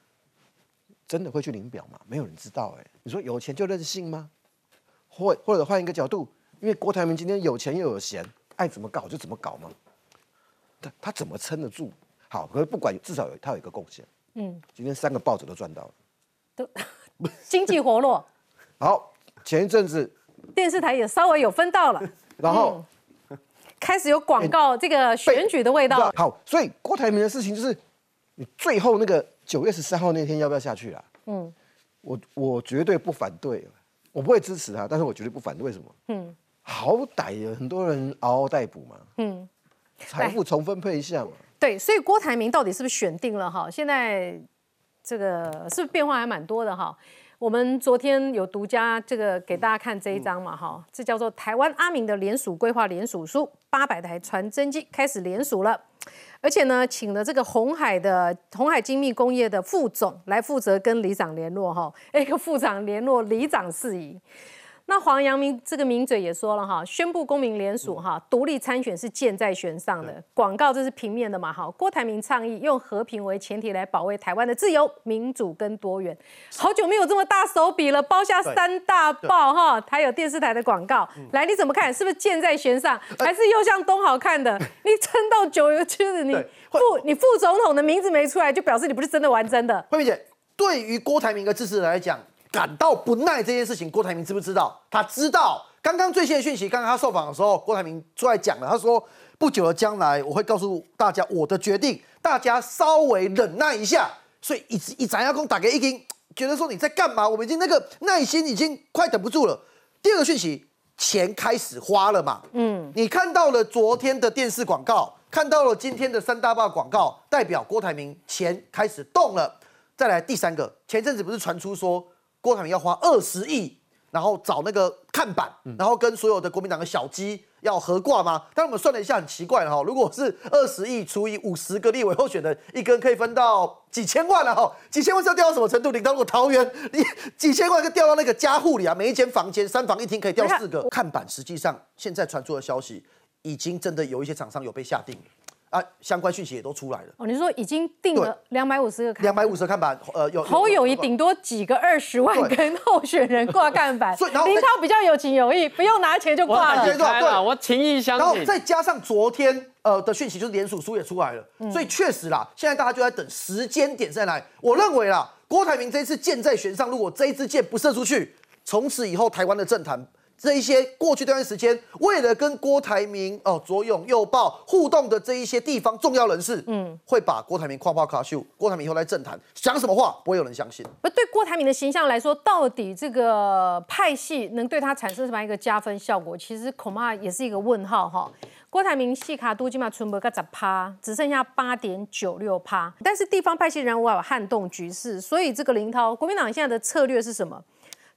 真的会去领表吗？没有人知道哎。你说有钱就任性吗？或或者换一个角度，因为郭台铭今天有钱又有闲，爱怎么搞就怎么搞吗？他他怎么撑得住？好，可是不管至少有他有一个贡献，嗯，今天三个报纸都赚到了，都 经济活络。好，前一阵子电视台也稍微有分到了，然后开始有广告这个选举的味道。好，所以郭台铭的事情就是，你最后那个九月十三号那天要不要下去啊？嗯，我我绝对不反对，我不会支持他，但是我绝对不反对。为什么？嗯，好歹有很多人嗷嗷待哺嘛。嗯，财富重分配一下嘛。对，所以郭台铭到底是不是选定了哈？现在这个是不是变化还蛮多的哈？我们昨天有独家这个给大家看这一张嘛哈，这叫做台湾阿明的联署规划联署书，八百台传真机开始联署了，而且呢，请了这个红海的红海精密工业的副总来负责跟里长联络哈，一个副长联络里长事宜。那黄阳明这个名嘴也说了哈，宣布公民联署哈，独立参选是箭在弦上的广告，这是平面的嘛哈。郭台铭倡议用和平为前提来保卫台湾的自由、民主跟多元。好久没有这么大手笔了，包下三大报哈，还有电视台的广告。来，你怎么看？是不是箭在弦上，还是又像东好看的？你撑到九月，就是你副你副总统的名字没出来，就表示你不是真的玩真的。慧敏姐，对于郭台铭的支持者来讲。感到不耐这件事情，郭台铭知不知道？他知道。刚刚最新的讯息，刚刚他受访的时候，郭台铭出来讲了，他说：“不久的将来，我会告诉大家我的决定，大家稍微忍耐一下。”所以一直一展亚公打给一听，觉得说你在干嘛？我们已经那个耐心已经快等不住了。第二个讯息，钱开始花了嘛？嗯，你看到了昨天的电视广告，看到了今天的三大报广告，代表郭台铭钱开始动了。再来第三个，前阵子不是传出说。郭台铭要花二十亿，然后找那个看板，然后跟所有的国民党的小鸡要合挂吗？但我们算了一下，很奇怪了哈。如果是二十亿除以五十个立委候选人，一根可以分到几千万了哈。几千万是要掉到什么程度？你到如果桃园，你几千万就掉到那个家户里啊，每一间房间三房一厅可以掉四个看板。实际上，现在传出的消息，已经真的有一些厂商有被下定。啊，相关讯息也都出来了。哦，你说已经定了两百五十个看，两百五十个看板，呃，有侯友谊顶多几个二十万跟候选人挂看板，所以林涛比较有情有义，不用拿钱就挂了。对，我情义相挺。然后再加上昨天呃的讯息，就是联署书也出来了，所以确实啦，现在大家就在等时间点在哪里。我认为啦，郭台铭这次箭在弦上，如果这一支箭不射出去，从此以后台湾的政坛。这一些过去这段时间，为了跟郭台铭哦左拥右抱互动的这一些地方重要人士，嗯，会把郭台铭夸夸卡秀，郭台铭以后来政坛讲什么话，不会有人相信。不对，郭台铭的形象来说，到底这个派系能对他产生什么样一个加分效果？其实恐怕也是一个问号哈。郭台铭细卡都基本存不个十趴，只剩下八点九六趴。但是地方派系人物要撼动局势，所以这个林涛，国民党现在的策略是什么？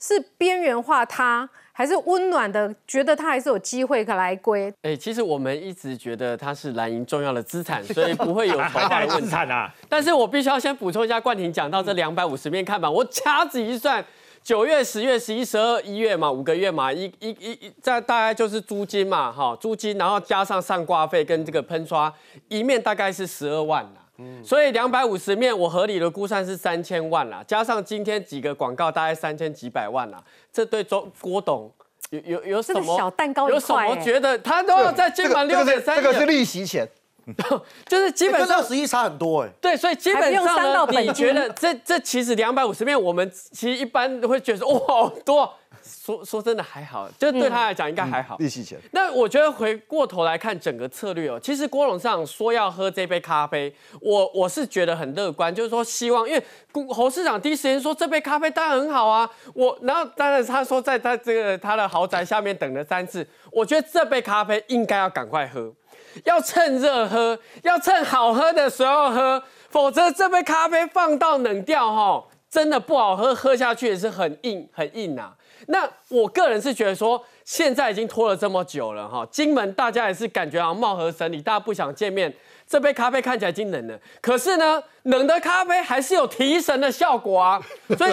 是边缘化他？还是温暖的，觉得他还是有机会可来归。哎，其实我们一直觉得他是蓝营重要的资产，所以不会有坏坏的问题 啊。但是我必须要先补充一下，冠廷讲到这两百五十面看板，我掐指一算，九月、十月、十一、十二、一月嘛，五个月嘛，一、一、一，这大概就是租金嘛，哈，租金，然后加上上挂费跟这个喷刷，一面大概是十二万啦。所以两百五十面，我合理的估算是三千万啦，加上今天几个广告，大概三千几百万啦。这对周郭董有有有什么小蛋糕有什么觉得他都要在今晚六点三，这个是利息钱，就是基本上十一差很多哎。对，所以基本上你觉得这这其实两百五十面，我们其实一般都会觉得哇好多。说说真的还好，就对他来讲应该还好。利息钱。那我觉得回过头来看整个策略哦，其实郭董上说要喝这杯咖啡，我我是觉得很乐观，就是说希望，因为侯市长第一时间说这杯咖啡当然很好啊。我然后当然他说在他这个他的豪宅下面等了三次，我觉得这杯咖啡应该要赶快喝，要趁热喝，要趁好喝的时候喝，否则这杯咖啡放到冷掉哈，真的不好喝，喝下去也是很硬很硬呐。那我个人是觉得说，现在已经拖了这么久了哈，金门大家也是感觉好像貌合神离，大家不想见面。这杯咖啡看起来已经冷了，可是呢，冷的咖啡还是有提神的效果啊。所以，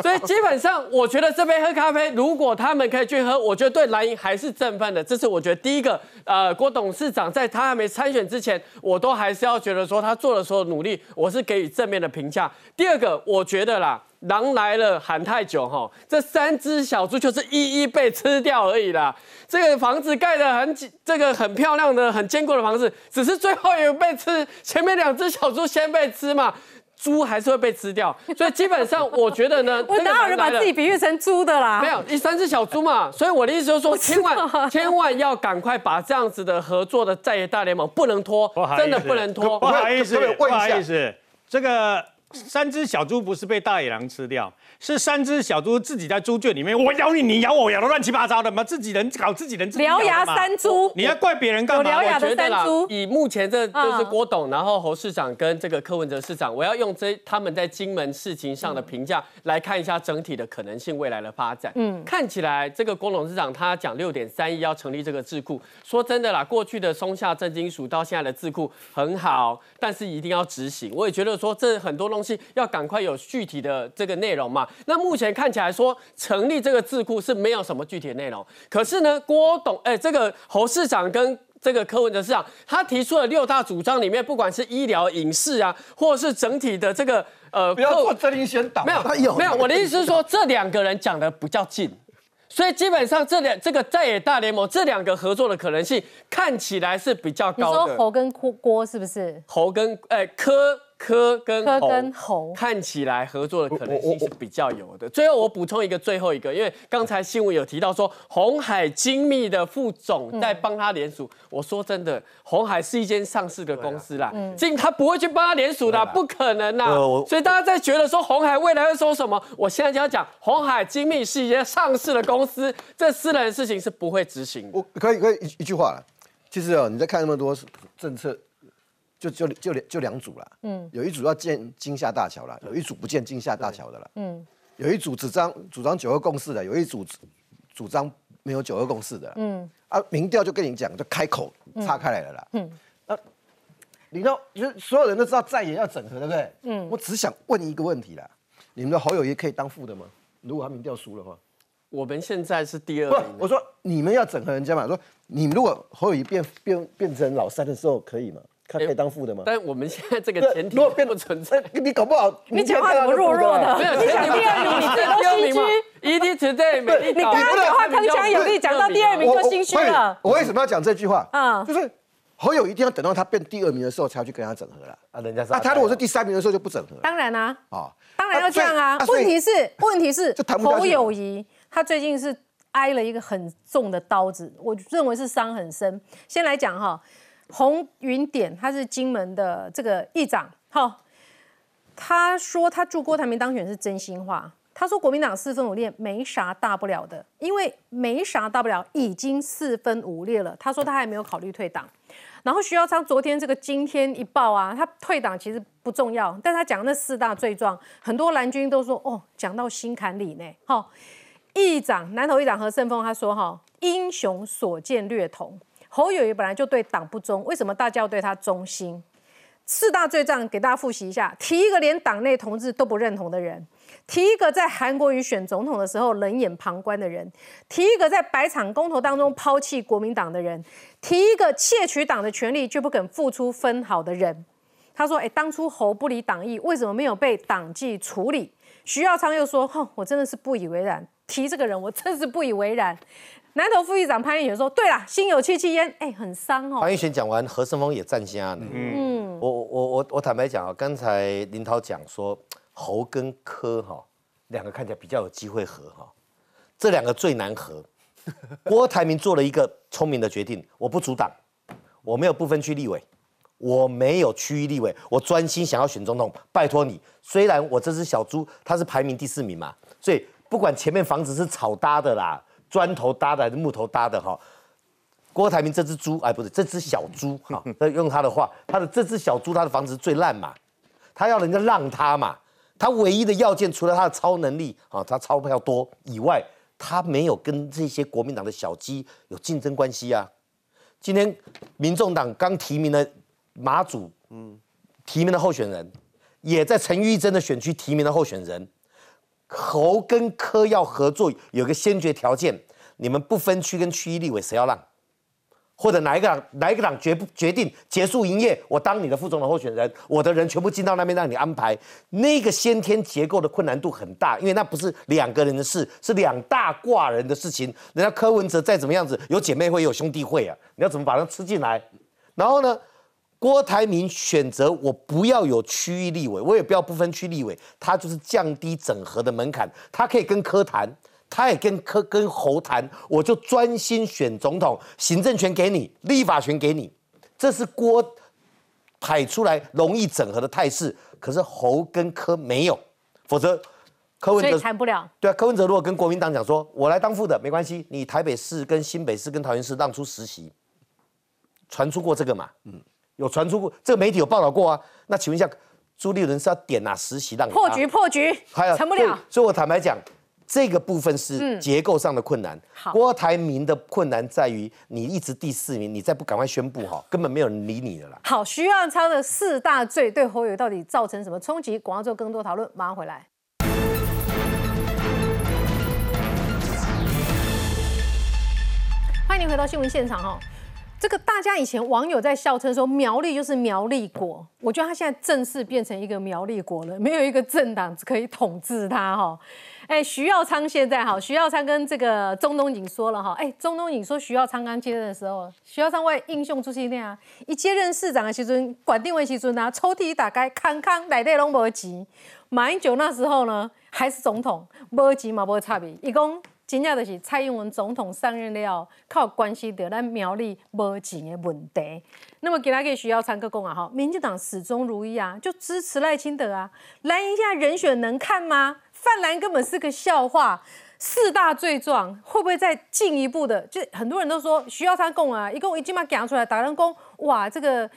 所以基本上，我觉得这杯喝咖啡，如果他们可以去喝，我觉得对蓝营还是振奋的。这是我觉得第一个，呃，郭董事长在他还没参选之前，我都还是要觉得说他做的所有努力，我是给予正面的评价。第二个，我觉得啦。狼来了喊太久哈，这三只小猪就是一一被吃掉而已啦。这个房子盖的很这个很漂亮的、很坚固的房子，只是最后也被吃。前面两只小猪先被吃嘛，猪还是会被吃掉，所以基本上我觉得呢，我哪有人把自己比喻成猪的啦？没有，一三只小猪嘛，所以我的意思就是说，千万千万要赶快把这样子的合作的在野大联盟不能拖，真的不能拖。不好意思，不好意思，这个三只小猪不是被大野狼吃掉。是三只小猪自己在猪圈里面，我咬你，你咬我，咬的乱七八糟的嘛，自己人搞自己人，獠牙三猪，你要怪别人干嘛？獠牙的三猪，以目前这就是郭董，然后侯市长跟这个柯文哲市长，我要用这他们在金门事情上的评价来看一下整体的可能性未来的发展。嗯，看起来这个郭董事长他讲六点三亿要成立这个智库，说真的啦，过去的松下正金属到现在的智库很好，但是一定要执行。我也觉得说这很多东西要赶快有具体的这个内容嘛。那目前看起来说成立这个智库是没有什么具体的内容，可是呢，郭董哎，这个侯市长跟这个柯文哲市长，他提出了六大主张里面，不管是医疗、影视啊，或是整体的这个呃，不要做真理宣导，没有他有没有，我的意思是说，这两个人讲的比较近，所以基本上这两这个在野大联盟这两个合作的可能性看起来是比较高的。你说侯跟郭郭是不是？侯跟哎柯。柯跟猴看起来合作的可能性是比较有的。最后我补充一个，最后一个，因为刚才新闻有提到说红海精密的副总在帮他联署。我说真的，红海是一间上市的公司啦，进他不会去帮他联署的，不可能呐。所以大家在觉得说红海未来会说什么？我现在就要讲，红海精密是一间上市的公司，这私人的事情是不会执行。我可以可以一一句话了，其实哦，你在看那么多政策。就就就两就两组了，嗯，有一组要建金厦大桥了，有一组不建金厦大桥的了，嗯，有一组主张主张九二共识的，有一组主张没有九二共识的，嗯，啊，民调就跟你讲，就开口岔开来了啦，嗯，那你知道，就所有人都知道在野要整合，对不对？嗯，我只想问一个问题啦，你们的侯友谊可以当副的吗？如果他民调输的话，我们现在是第二名。我说你们要整合人家嘛，说你们如果侯友谊变变变成老三的时候可以吗？他可以当副的吗？但我们现在这个前提如果变不存在。你搞不好，你讲话怎么弱弱的？没有，你讲第二名，你这都心虚。E T Today，你刚刚讲话铿锵有力，讲到第二名就心虚了。我为什么要讲这句话？嗯，就是侯友一定要等到他变第二名的时候，才要去跟他整合了。啊，人家是啊，他如果是第三名的时候就不整合。当然啊，啊，当然要这样啊。问题是，问题是侯友谊他最近是挨了一个很重的刀子，我认为是伤很深。先来讲哈。洪云典他是金门的这个议长，好，他说他祝郭台铭当选是真心话。他说国民党四分五裂没啥大不了的，因为没啥大不了，已经四分五裂了。他说他还没有考虑退党。然后徐耀昌昨天这个今天一报啊，他退党其实不重要，但他讲那四大罪状，很多蓝军都说哦，讲到心坎里呢。好，议长南投议长何胜峰他说哈，英雄所见略同。侯友谊本来就对党不忠，为什么大家要对他忠心？四大罪状给大家复习一下：提一个连党内同志都不认同的人，提一个在韩国瑜选总统的时候冷眼旁观的人，提一个在百场公投当中抛弃国民党的人，提一个窃取党的权利却不肯付出分毫的人。他说：“哎，当初侯不理党意，为什么没有被党纪处理？”徐耀昌又说：“哼，我真的是不以为然，提这个人我真是不以为然。”南投副议长潘玉璇说：“对啦，心有戚戚焉，哎，很伤哦。”潘玉璇讲完，何胜峰也站下了。嗯，我我我我坦白讲啊，刚才林涛讲说侯跟柯哈两个看起来比较有机会合哈，这两个最难合。郭台铭做了一个聪明的决定，我不阻挡，我没有不分区立委，我没有区域立委，我专心想要选总统。拜托你，虽然我这只小猪它是排名第四名嘛，所以不管前面房子是草搭的啦。砖头搭的还是木头搭的哈？郭台铭这只猪，哎，不是这只小猪 哈。用他的话，他的这只小猪，他的房子最烂嘛，他要人家让他嘛。他唯一的要件，除了他的超能力啊，他钞票多以外，他没有跟这些国民党的小鸡有竞争关系啊。今天民众党刚提名了马祖，嗯，提名的候选人，也在陈玉珍的选区提名的候选人。侯跟柯要合作，有个先决条件，你们不分区跟区域立委，谁要让？或者哪一个党哪一个党决不决定结束营业，我当你的副总统候选人，我的人全部进到那边让你安排。那个先天结构的困难度很大，因为那不是两个人的事，是两大挂人的事情。人家柯文哲再怎么样子，有姐妹会有兄弟会啊，你要怎么把他吃进来？然后呢，郭台铭选择我不要有区域立委，我也不要不分区立委，他就是降低整合的门槛，他可以跟柯谈，他也跟柯跟侯谈，我就专心选总统，行政权给你，立法权给你，这是郭排出来容易整合的态势。可是侯跟柯没有，否则柯文哲谈不了。对啊，柯文哲如果跟国民党讲说，我来当副的没关系，你台北市跟新北市跟桃园市让出实习，传出过这个嘛？嗯。有传出过，这个媒体有报道过啊。那请问一下，朱立伦是要点哪实习让破局？破局，成不了。所以我坦白讲，这个部分是结构上的困难。郭台铭的困难在于，你一直第四名，你再不赶快宣布哈，根本没有人理你的啦。好，徐耀昌的四大罪对侯友到底造成什么冲击？广告之后更多讨论，马上回来。欢迎你回到新闻现场哈。这个大家以前网友在笑称说苗栗就是苗栗国，我觉得他现在正式变成一个苗栗国了，没有一个政党可以统治他哈。哎，徐耀昌现在哈，徐耀昌跟这个中东锦说了哈，哎，中东锦说徐耀昌刚接任的时候，徐耀昌为英雄出席那啊，一接任市长的时阵，管定位时阵啊，抽屉一打开，康康内底拢无钱。马英九那时候呢，还是总统，无钱嘛无差别，一共。真正就是蔡英文总统上任了，靠关系到咱苗栗无钱的问题。那么，给大家需要参个讲啊，哈，民进党始终如一啊，就支持赖清德啊。蓝营现在人选能看吗？泛蓝根本是个笑话。四大罪状会不会再进一步的？就很多人都说徐耀昌供啊，一共一起码讲出来，打人工哇，这个。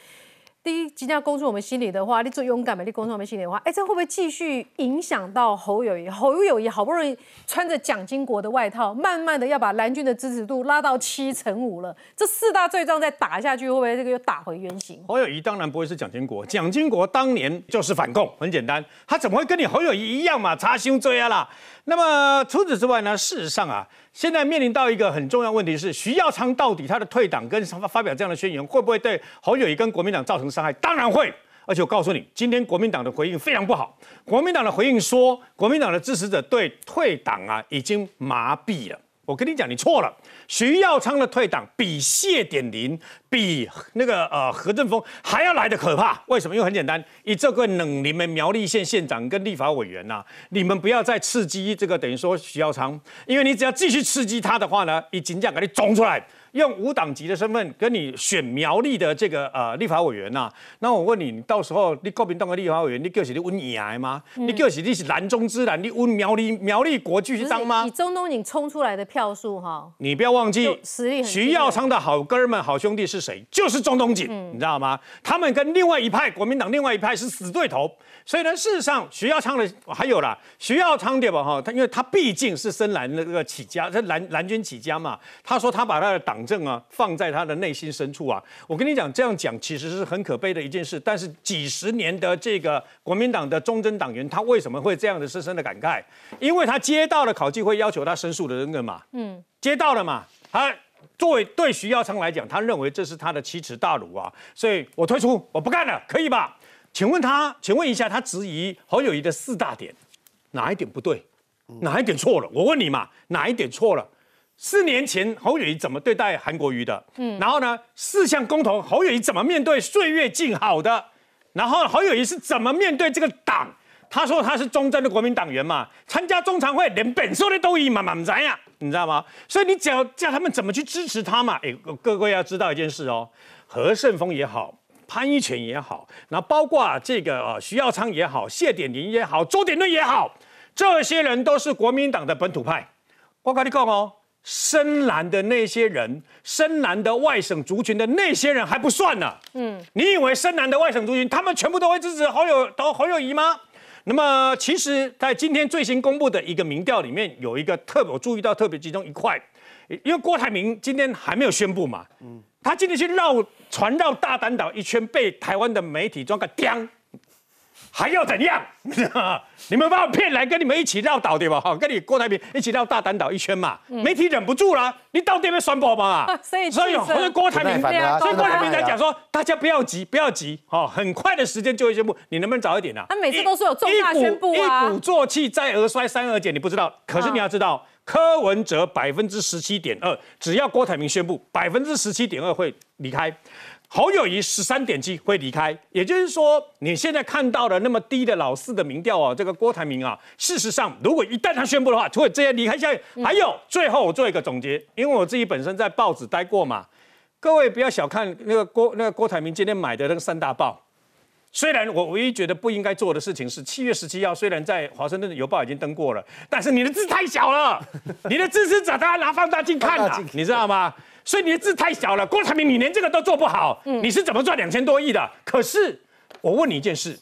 第一，即将攻出我们心里的话，你最勇敢嘛？你攻出我们心里的话，哎，这会不会继续影响到侯友谊？侯友谊好不容易穿着蒋经国的外套，慢慢的要把蓝军的支持度拉到七成五了。这四大罪状再打下去，会不会这个又打回原形？侯友谊当然不会是蒋经国，蒋经国当年就是反共，很简单，他怎么？会跟你侯友谊一样嘛？查胸追啊啦！那么除此之外呢？事实上啊，现在面临到一个很重要问题是，徐耀昌到底他的退党跟发发表这样的宣言，会不会对侯友谊跟国民党造成伤害？当然会。而且我告诉你，今天国民党的回应非常不好。国民党的回应说，国民党的支持者对退党啊已经麻痹了。我跟你讲，你错了。徐耀昌的退党比谢点林、比那个呃何振峰还要来的可怕。为什么？因为很简单，以这个冷你们苗栗县县长跟立法委员呐，你们不要再刺激这个等于说徐耀昌，因为你只要继续刺激他的话呢，以金将给你种出来。用无党籍的身份跟你选苗栗的这个呃立法委员呐，那我问你，你到时候你国民党的立法委员，你就是你温牙吗？你就是你是蓝中之蓝，你温苗栗苗栗国继续当吗？以中东锦冲出来的票数哈，你不要忘记，实力徐耀昌的好哥们、好兄弟是谁？就是中东锦，你知道吗？他们跟另外一派国民党另外一派是死对头。所以呢，事实上，徐耀昌的还有啦，徐耀昌对吧？哈，他因为他毕竟是深蓝的这个起家，是蓝蓝军起家嘛。他说他把他的党政啊放在他的内心深处啊。我跟你讲，这样讲其实是很可悲的一件事。但是几十年的这个国民党的忠贞党员，他为什么会这样的深深的感慨？因为他接到了考纪会要求他申诉的那个嘛，嗯，接到了嘛。他作为对徐耀昌来讲，他认为这是他的奇耻大辱啊，所以我退出，我不干了，可以吧？请问他，请问一下，他质疑侯友谊的四大点，哪一点不对？哪一点错了？我问你嘛，哪一点错了？四年前侯友谊怎么对待韩国瑜的？嗯，然后呢，四项公投，侯友谊怎么面对岁月静好的？然后侯友谊是怎么面对这个党？他说他是忠贞的国民党员嘛，参加中常会连本书的都以满满在呀，你知道吗？所以你只要叫他们怎么去支持他嘛？哎，各位要知道一件事哦，何胜峰也好。潘一权也好，那包括这个呃徐耀昌也好，谢点林也好，周点论也好，这些人都是国民党的本土派。我跟你讲哦，深蓝的那些人，深蓝的外省族群的那些人还不算呢。嗯，你以为深蓝的外省族群他们全部都会支持侯友都侯友谊吗？那么其实，在今天最新公布的一个民调里面，有一个特别我注意到特别集中一块，因为郭台铭今天还没有宣布嘛。嗯。他今天去绕船绕大丹岛一圈，被台湾的媒体装个刁，还要怎样？你们把我骗来跟你们一起绕岛对吧？哈，跟你郭台铭一起绕大丹岛一圈嘛。媒体忍不住了，你到底要宣布吗？所以所以郭台铭，所以郭台铭才讲说，大家不要急，不要急，哦，很快的时间就会宣布，你能不能早一点啊？他每次都是有重大宣布啊，一鼓作气，再而衰，三而竭，你不知道，可是你要知道。柯文哲百分之十七点二，只要郭台铭宣布百分之十七点二会离开，侯友谊十三点七会离开，也就是说，你现在看到的那么低的老四的民调啊，这个郭台铭啊，事实上，如果一旦他宣布的话，就会直接离开下去。还有，最后我做一个总结，因为我自己本身在报纸待过嘛，各位不要小看那个郭那个郭台铭今天买的那个三大报。虽然我唯一觉得不应该做的事情是七月十七号，虽然在华盛顿邮报已经登过了，但是你的字太小了，你的支持者他拿放大镜看啊，你知道吗？所以你的字太小了，郭台铭，你连这个都做不好，你是怎么赚两千多亿的？可是我问你一件事，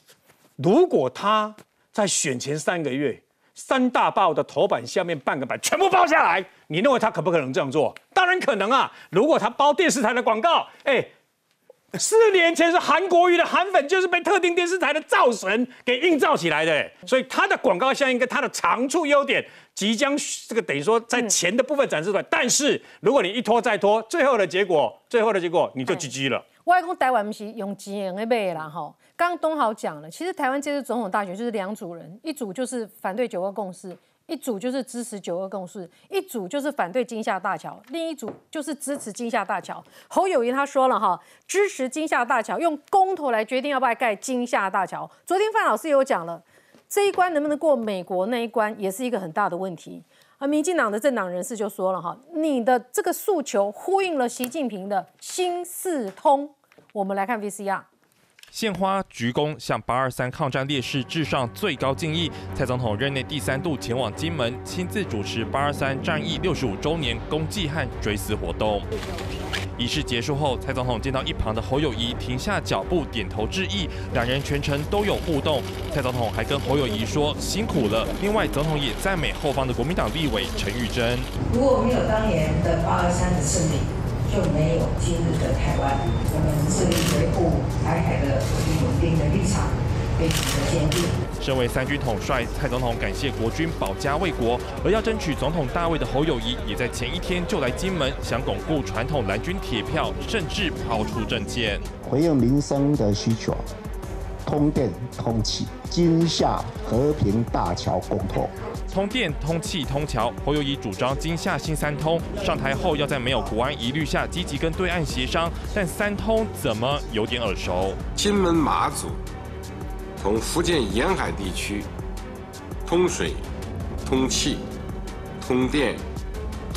如果他在选前三个月，三大报的头版下面半个版全部包下来，你认为他可不可能这样做？当然可能啊！如果他包电视台的广告，哎，四年前是韩国瑜的韩粉，就是被特定电视台的造神给映照起来的，所以他的广告效应跟他的长处优点。即将这个等于说在钱的部分展示出来，但是如果你一拖再拖，最后的结果，最后的结果你就 GG 了。外公台湾不是用钱来买啦哈。刚刚东豪讲了，其实台湾这次总统大选就是两组人，一组就是反对九二共识，一组就是支持九二共识，一组就是反对金厦大桥，另一组就是支持金厦大桥。侯友谊他说了哈，支持金厦大桥，用公投来决定要不要盖金厦大桥。昨天范老师也有讲了。这一关能不能过美国那一关，也是一个很大的问题。而民进党的政党人士就说了哈，你的这个诉求呼应了习近平的新四通。我们来看 VCR，献花鞠躬向八二三抗战烈士致上最高敬意。蔡总统任内第三度前往金门，亲自主持八二三战役六十五周年公祭和追思活动。仪式结束后，蔡总统见到一旁的侯友谊，停下脚步点头致意，两人全程都有互动。蔡总统还跟侯友谊说辛苦了。另外，总统也赞美后方的国民党立委陈玉珍。如果没有当年的八二三的胜利，就没有今日的台湾。我们致力维护台海的和平稳定的立场。身为三军统帅，蔡总统感谢国军保家卫国，而要争取总统大位的侯友谊，也在前一天就来金门，想巩固传统蓝军铁票，甚至抛出政见，回应民生的需求，通电通气，金厦和平大桥共通。通电、通气、通桥，侯友谊主张金厦新三通。上台后要在没有国安疑虑下积极跟对岸协商，但三通怎么有点耳熟？金门马祖。从福建沿海地区通水、通气、通电、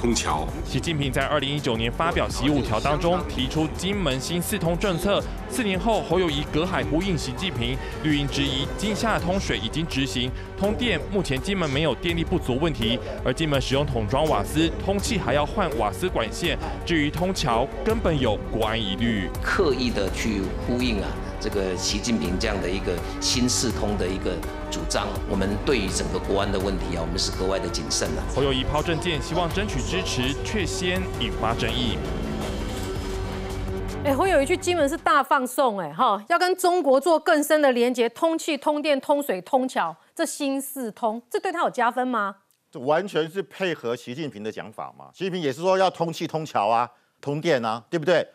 通桥。习近平在二零一九年发表“习五条”当中提出金门新四通政策。四年后，侯友谊隔海呼应习近平，绿营质疑金厦通水已经执行，通电目前金门没有电力不足问题，而金门使用桶装瓦斯，通气还要换瓦斯管线。至于通桥，根本有国安疑虑，刻意的去呼应啊。这个习近平这样的一个新四通的一个主张，我们对于整个国安的问题啊，我们是格外的谨慎的。侯友谊抛证件，希望争取支持，却先引发争议。哎，侯友谊去金门是大放送，哎哈，要跟中国做更深的连接，通气、通电、通水、通桥，这新四通，这对他有加分吗？这完全是配合习近平的讲法嘛。习近平也是说要通气、通桥啊，通电啊，对不对？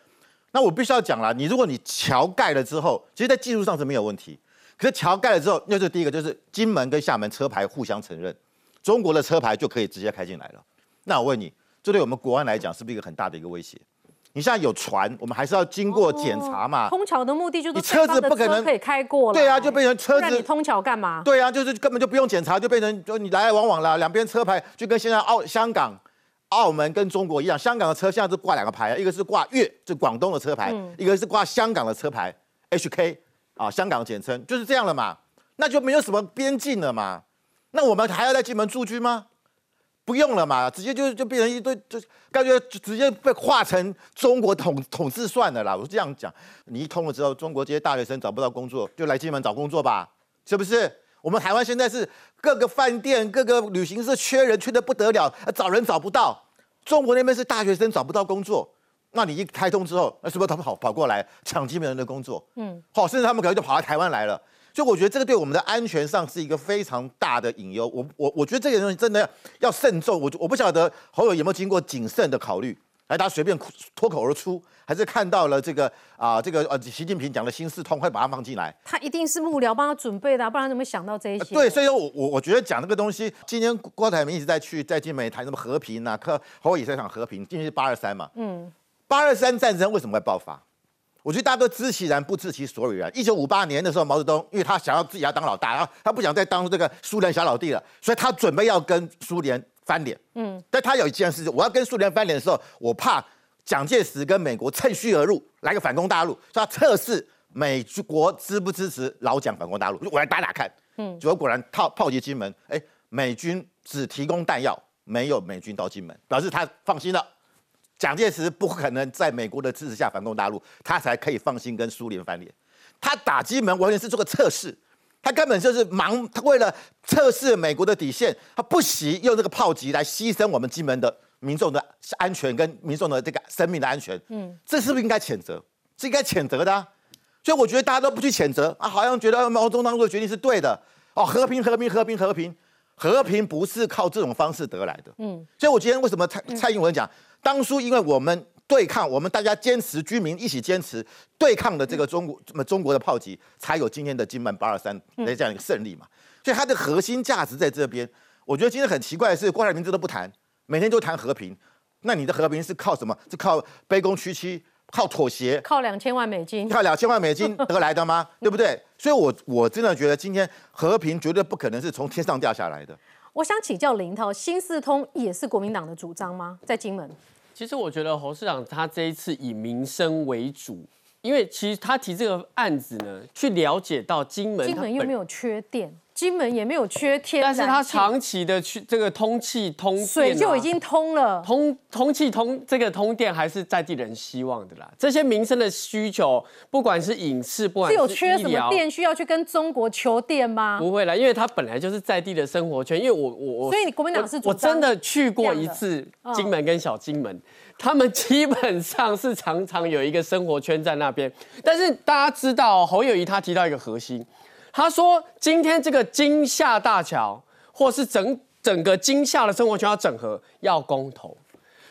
那我必须要讲了，你如果你桥盖了之后，其实，在技术上是没有问题。可是桥盖了之后，那是第一个，就是金门跟厦门车牌互相承认，中国的车牌就可以直接开进来了。那我问你，这对我们国安来讲，是不是一个很大的一个威胁？你现在有船，我们还是要经过检查嘛。通桥的目的就是你车子不可能可以开过了。对啊，就变成车子。你通桥干嘛？对啊，就是根本就不用检查，就变成就你来来往往了，两边车牌就跟现在澳香港。澳门跟中国一样，香港的车现在是挂两个牌，一个是挂粤，就广东的车牌，一个是挂香港的车牌，HK 啊，香港简称就是这样了嘛，那就没有什么边境了嘛，那我们还要在金门驻军吗？不用了嘛，直接就就变成一堆，就感觉直接被划成中国统统治算了啦。我是这样讲，你一通了之后，中国这些大学生找不到工作，就来金门找工作吧，是不是？我们台湾现在是各个饭店、各个旅行社缺人，缺的不得了，找人找不到。中国那边是大学生找不到工作，那你一开通之后，那是不是他们跑跑过来抢金门人的工作？嗯，好，甚至他们可能就跑到台湾来了。所以我觉得这个对我们的安全上是一个非常大的隐忧。我我我觉得这个东西真的要慎重。我我不晓得侯友有没有经过谨慎的考虑。来，他随便脱口而出，还是看到了这个啊，这个呃，习近平讲的新四通，快把它放进来。他一定是幕僚帮他准备的，不然怎么想到这一些？对，所以说我我我觉得讲这个东西，今天郭台铭一直在去在金门谈什么和平呐，可侯友也在讲和平，今天是八二三嘛。嗯，八二三战争为什么会爆发？我觉得大家都知其然不知其所以然。一九五八年的时候，毛泽东因为他想要自己要当老大，然后他不想再当这个苏联小老弟了，所以他准备要跟苏联翻脸。嗯，但他有一件事，我要跟苏联翻脸的时候，我怕蒋介石跟美国趁虚而入，来个反攻大陆，所以他测试美国支不支持老蒋反攻大陆，我来打打看。嗯，结果果然炮炮击金门，哎，美军只提供弹药，没有美军到金门，表示他放心了。蒋介石不可能在美国的支持下反攻大陆，他才可以放心跟苏联翻脸。他打金门完全是做个测试，他根本就是盲，他为了测试美国的底线，他不惜用这个炮击来牺牲我们金门的民众的安全跟民众的这个生命的安全。嗯，这是不是应该谴责？是应该谴责的。啊。所以我觉得大家都不去谴责啊，好像觉得毛泽东当初的决定是对的哦，和平和平和平和平，和平不是靠这种方式得来的。嗯，所以我今天为什么蔡蔡英文讲？当初因为我们对抗，我们大家坚持，居民一起坚持对抗的这个中国，么中国的炮击，才有今天的金门八二三的这样一个胜利嘛。所以它的核心价值在这边。我觉得今天很奇怪的是，郭台铭这都不谈，每天都谈和平。那你的和平是靠什么？是靠卑躬屈膝，靠妥协，靠两千万美金，靠两千万美金得来的吗？对不对？所以，我我真的觉得今天和平绝对不可能是从天上掉下来的。我想请教林涛，新四通也是国民党的主张吗？在金门？其实我觉得侯市长他这一次以民生为主，因为其实他提这个案子呢，去了解到金门，金门又没有缺电。金门也没有缺天，但是它长期的去这个通气通水就已经通了，通通气通这个通电还是在地人希望的啦。这些民生的需求，不管是影视，不管是有缺什么电需要去跟中国求电吗？不会啦，因为它本来就是在地的生活圈。因为我我我，所以你国民党是我真的去过一次金门跟小金门，他们基本上是常常有一个生活圈在那边。但是大家知道侯友谊他提到一个核心。他说：“今天这个金厦大桥，或是整整个金厦的生活圈要整合，要公投，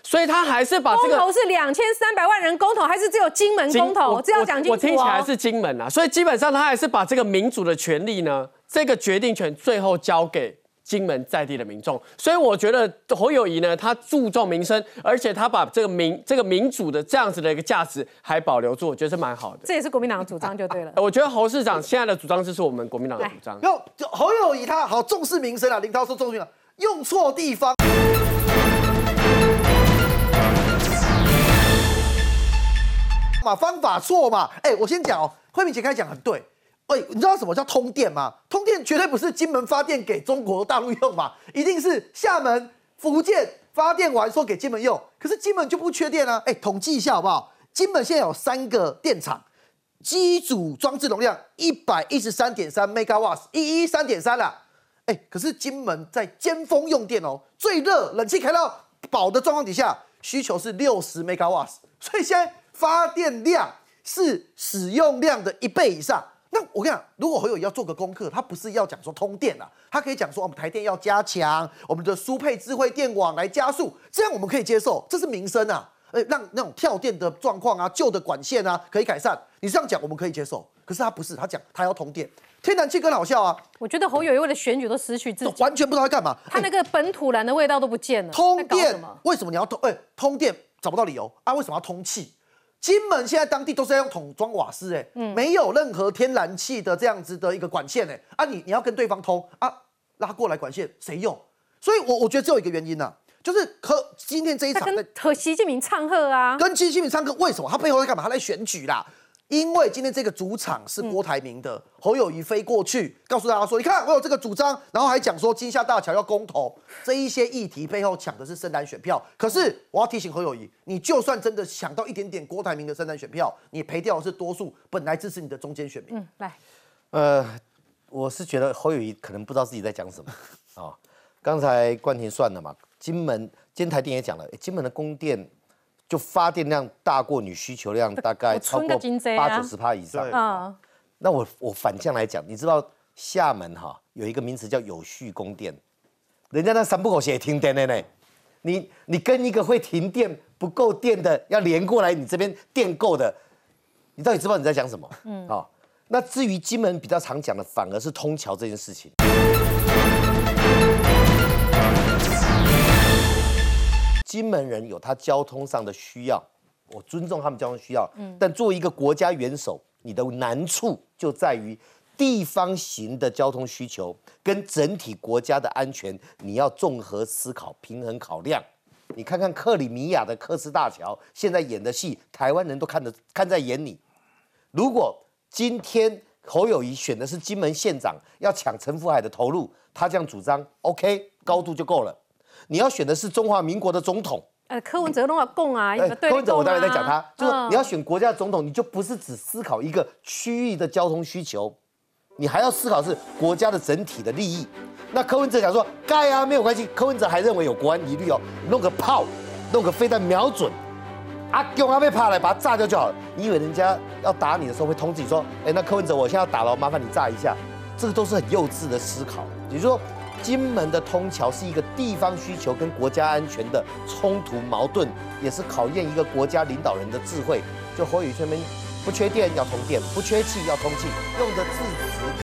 所以他还是把这个公投是两千三百万人公投，还是只有金门公投？这要讲清楚。我听起来是金门啊，所以基本上他还是把这个民主的权利呢，这个决定权最后交给。”金门在地的民众，所以我觉得侯友谊呢，他注重民生，而且他把这个民这个民主的这样子的一个价值还保留住，我觉得是蛮好的。这也是国民党的主张，就对了。我觉得侯市长现在的主张就是我们国民党的主张。有侯友谊他好重视民生啊，林涛说重视了，用错地方 嘛，方法错嘛。哎，我先讲哦，慧敏姐刚才讲很对。哎，你知道什么叫通电吗？通电绝对不是金门发电给中国大陆用嘛，一定是厦门、福建发电完说给金门用。可是金门就不缺电啊！哎，统计一下好不好？金门现在有三个电厂，机组装置容量一百一十三点三 megawatts，一一三点三啦。哎，可是金门在尖峰用电哦，最热，冷气开到饱的状况底下，需求是六十 megawatts，所以现在发电量是使用量的一倍以上。那我跟你讲，如果侯友要做个功课，他不是要讲说通电啊，他可以讲说我们台电要加强我们的输配智慧电网来加速，这样我们可以接受，这是民生啊，呃，让那种跳电的状况啊、旧的管线啊可以改善。你这样讲我们可以接受，可是他不是，他讲他要通电，天然气更好笑啊！我觉得侯友为了选举都失去自己，完全不知道在干嘛，他那个本土蓝的味道都不见了。通电为什么你要通？哎，通电找不到理由啊？为什么要通气？金门现在当地都是要用桶装瓦斯，哎，没有任何天然气的这样子的一个管线，哎，啊，你你要跟对方通啊，拉过来管线谁用？所以，我我觉得只有一个原因呢，就是和今天这一场和习近平唱和啊，跟习近平唱和，为什么？他背后在干嘛？他来选举啦。因为今天这个主场是郭台铭的，侯友谊飞过去告诉大家说：“你看我有这个主张，然后还讲说金厦大桥要公投，这一些议题背后抢的是深蓝选票。可是我要提醒侯友谊，你就算真的抢到一点点郭台铭的深蓝选票，你赔掉的是多数本来支持你的中间选民。”嗯，来，呃，我是觉得侯友谊可能不知道自己在讲什么啊。刚才冠廷算了嘛，金门金台电也讲了，金门的供电。就发电量大过你需求量，大概超过八九十帕以上。啊，那我我反向来讲，你知道厦门哈有一个名词叫有序供电，人家那三不狗血停电的呢，你你跟一个会停电不够电的要连过来，你这边电够的，你到底知不知道你在讲什么？嗯，好，那至于金门比较常讲的，反而是通桥这件事情。金门人有他交通上的需要，我尊重他们交通需要。嗯，但作为一个国家元首，你的难处就在于地方型的交通需求跟整体国家的安全，你要综合思考、平衡考量。你看看克里米亚的科斯大桥，现在演的戏，台湾人都看得看在眼里。如果今天侯友谊选的是金门县长，要抢陈福海的投入，他这样主张，OK，高度就够了。你要选的是中华民国的总统，呃，柯文哲弄要共啊，柯文哲我当然在讲他，就是你要选国家的总统，你就不是只思考一个区域的交通需求，你还要思考是国家的整体的利益。那柯文哲讲说盖啊没有关系，柯文哲还认为有国安疑虑哦，弄个炮，弄个飞弹瞄准，啊，用阿被怕来把它炸掉就好了。你以为人家要打你的时候会通知你说，哎，那柯文哲我现在要打了，麻烦你炸一下，这个都是很幼稚的思考。也就是说，金门的通桥是一个地方需求跟国家安全的冲突矛盾，也是考验一个国家领导人的智慧。就侯宇春们不缺电要通电，不缺气要通气，用的字词。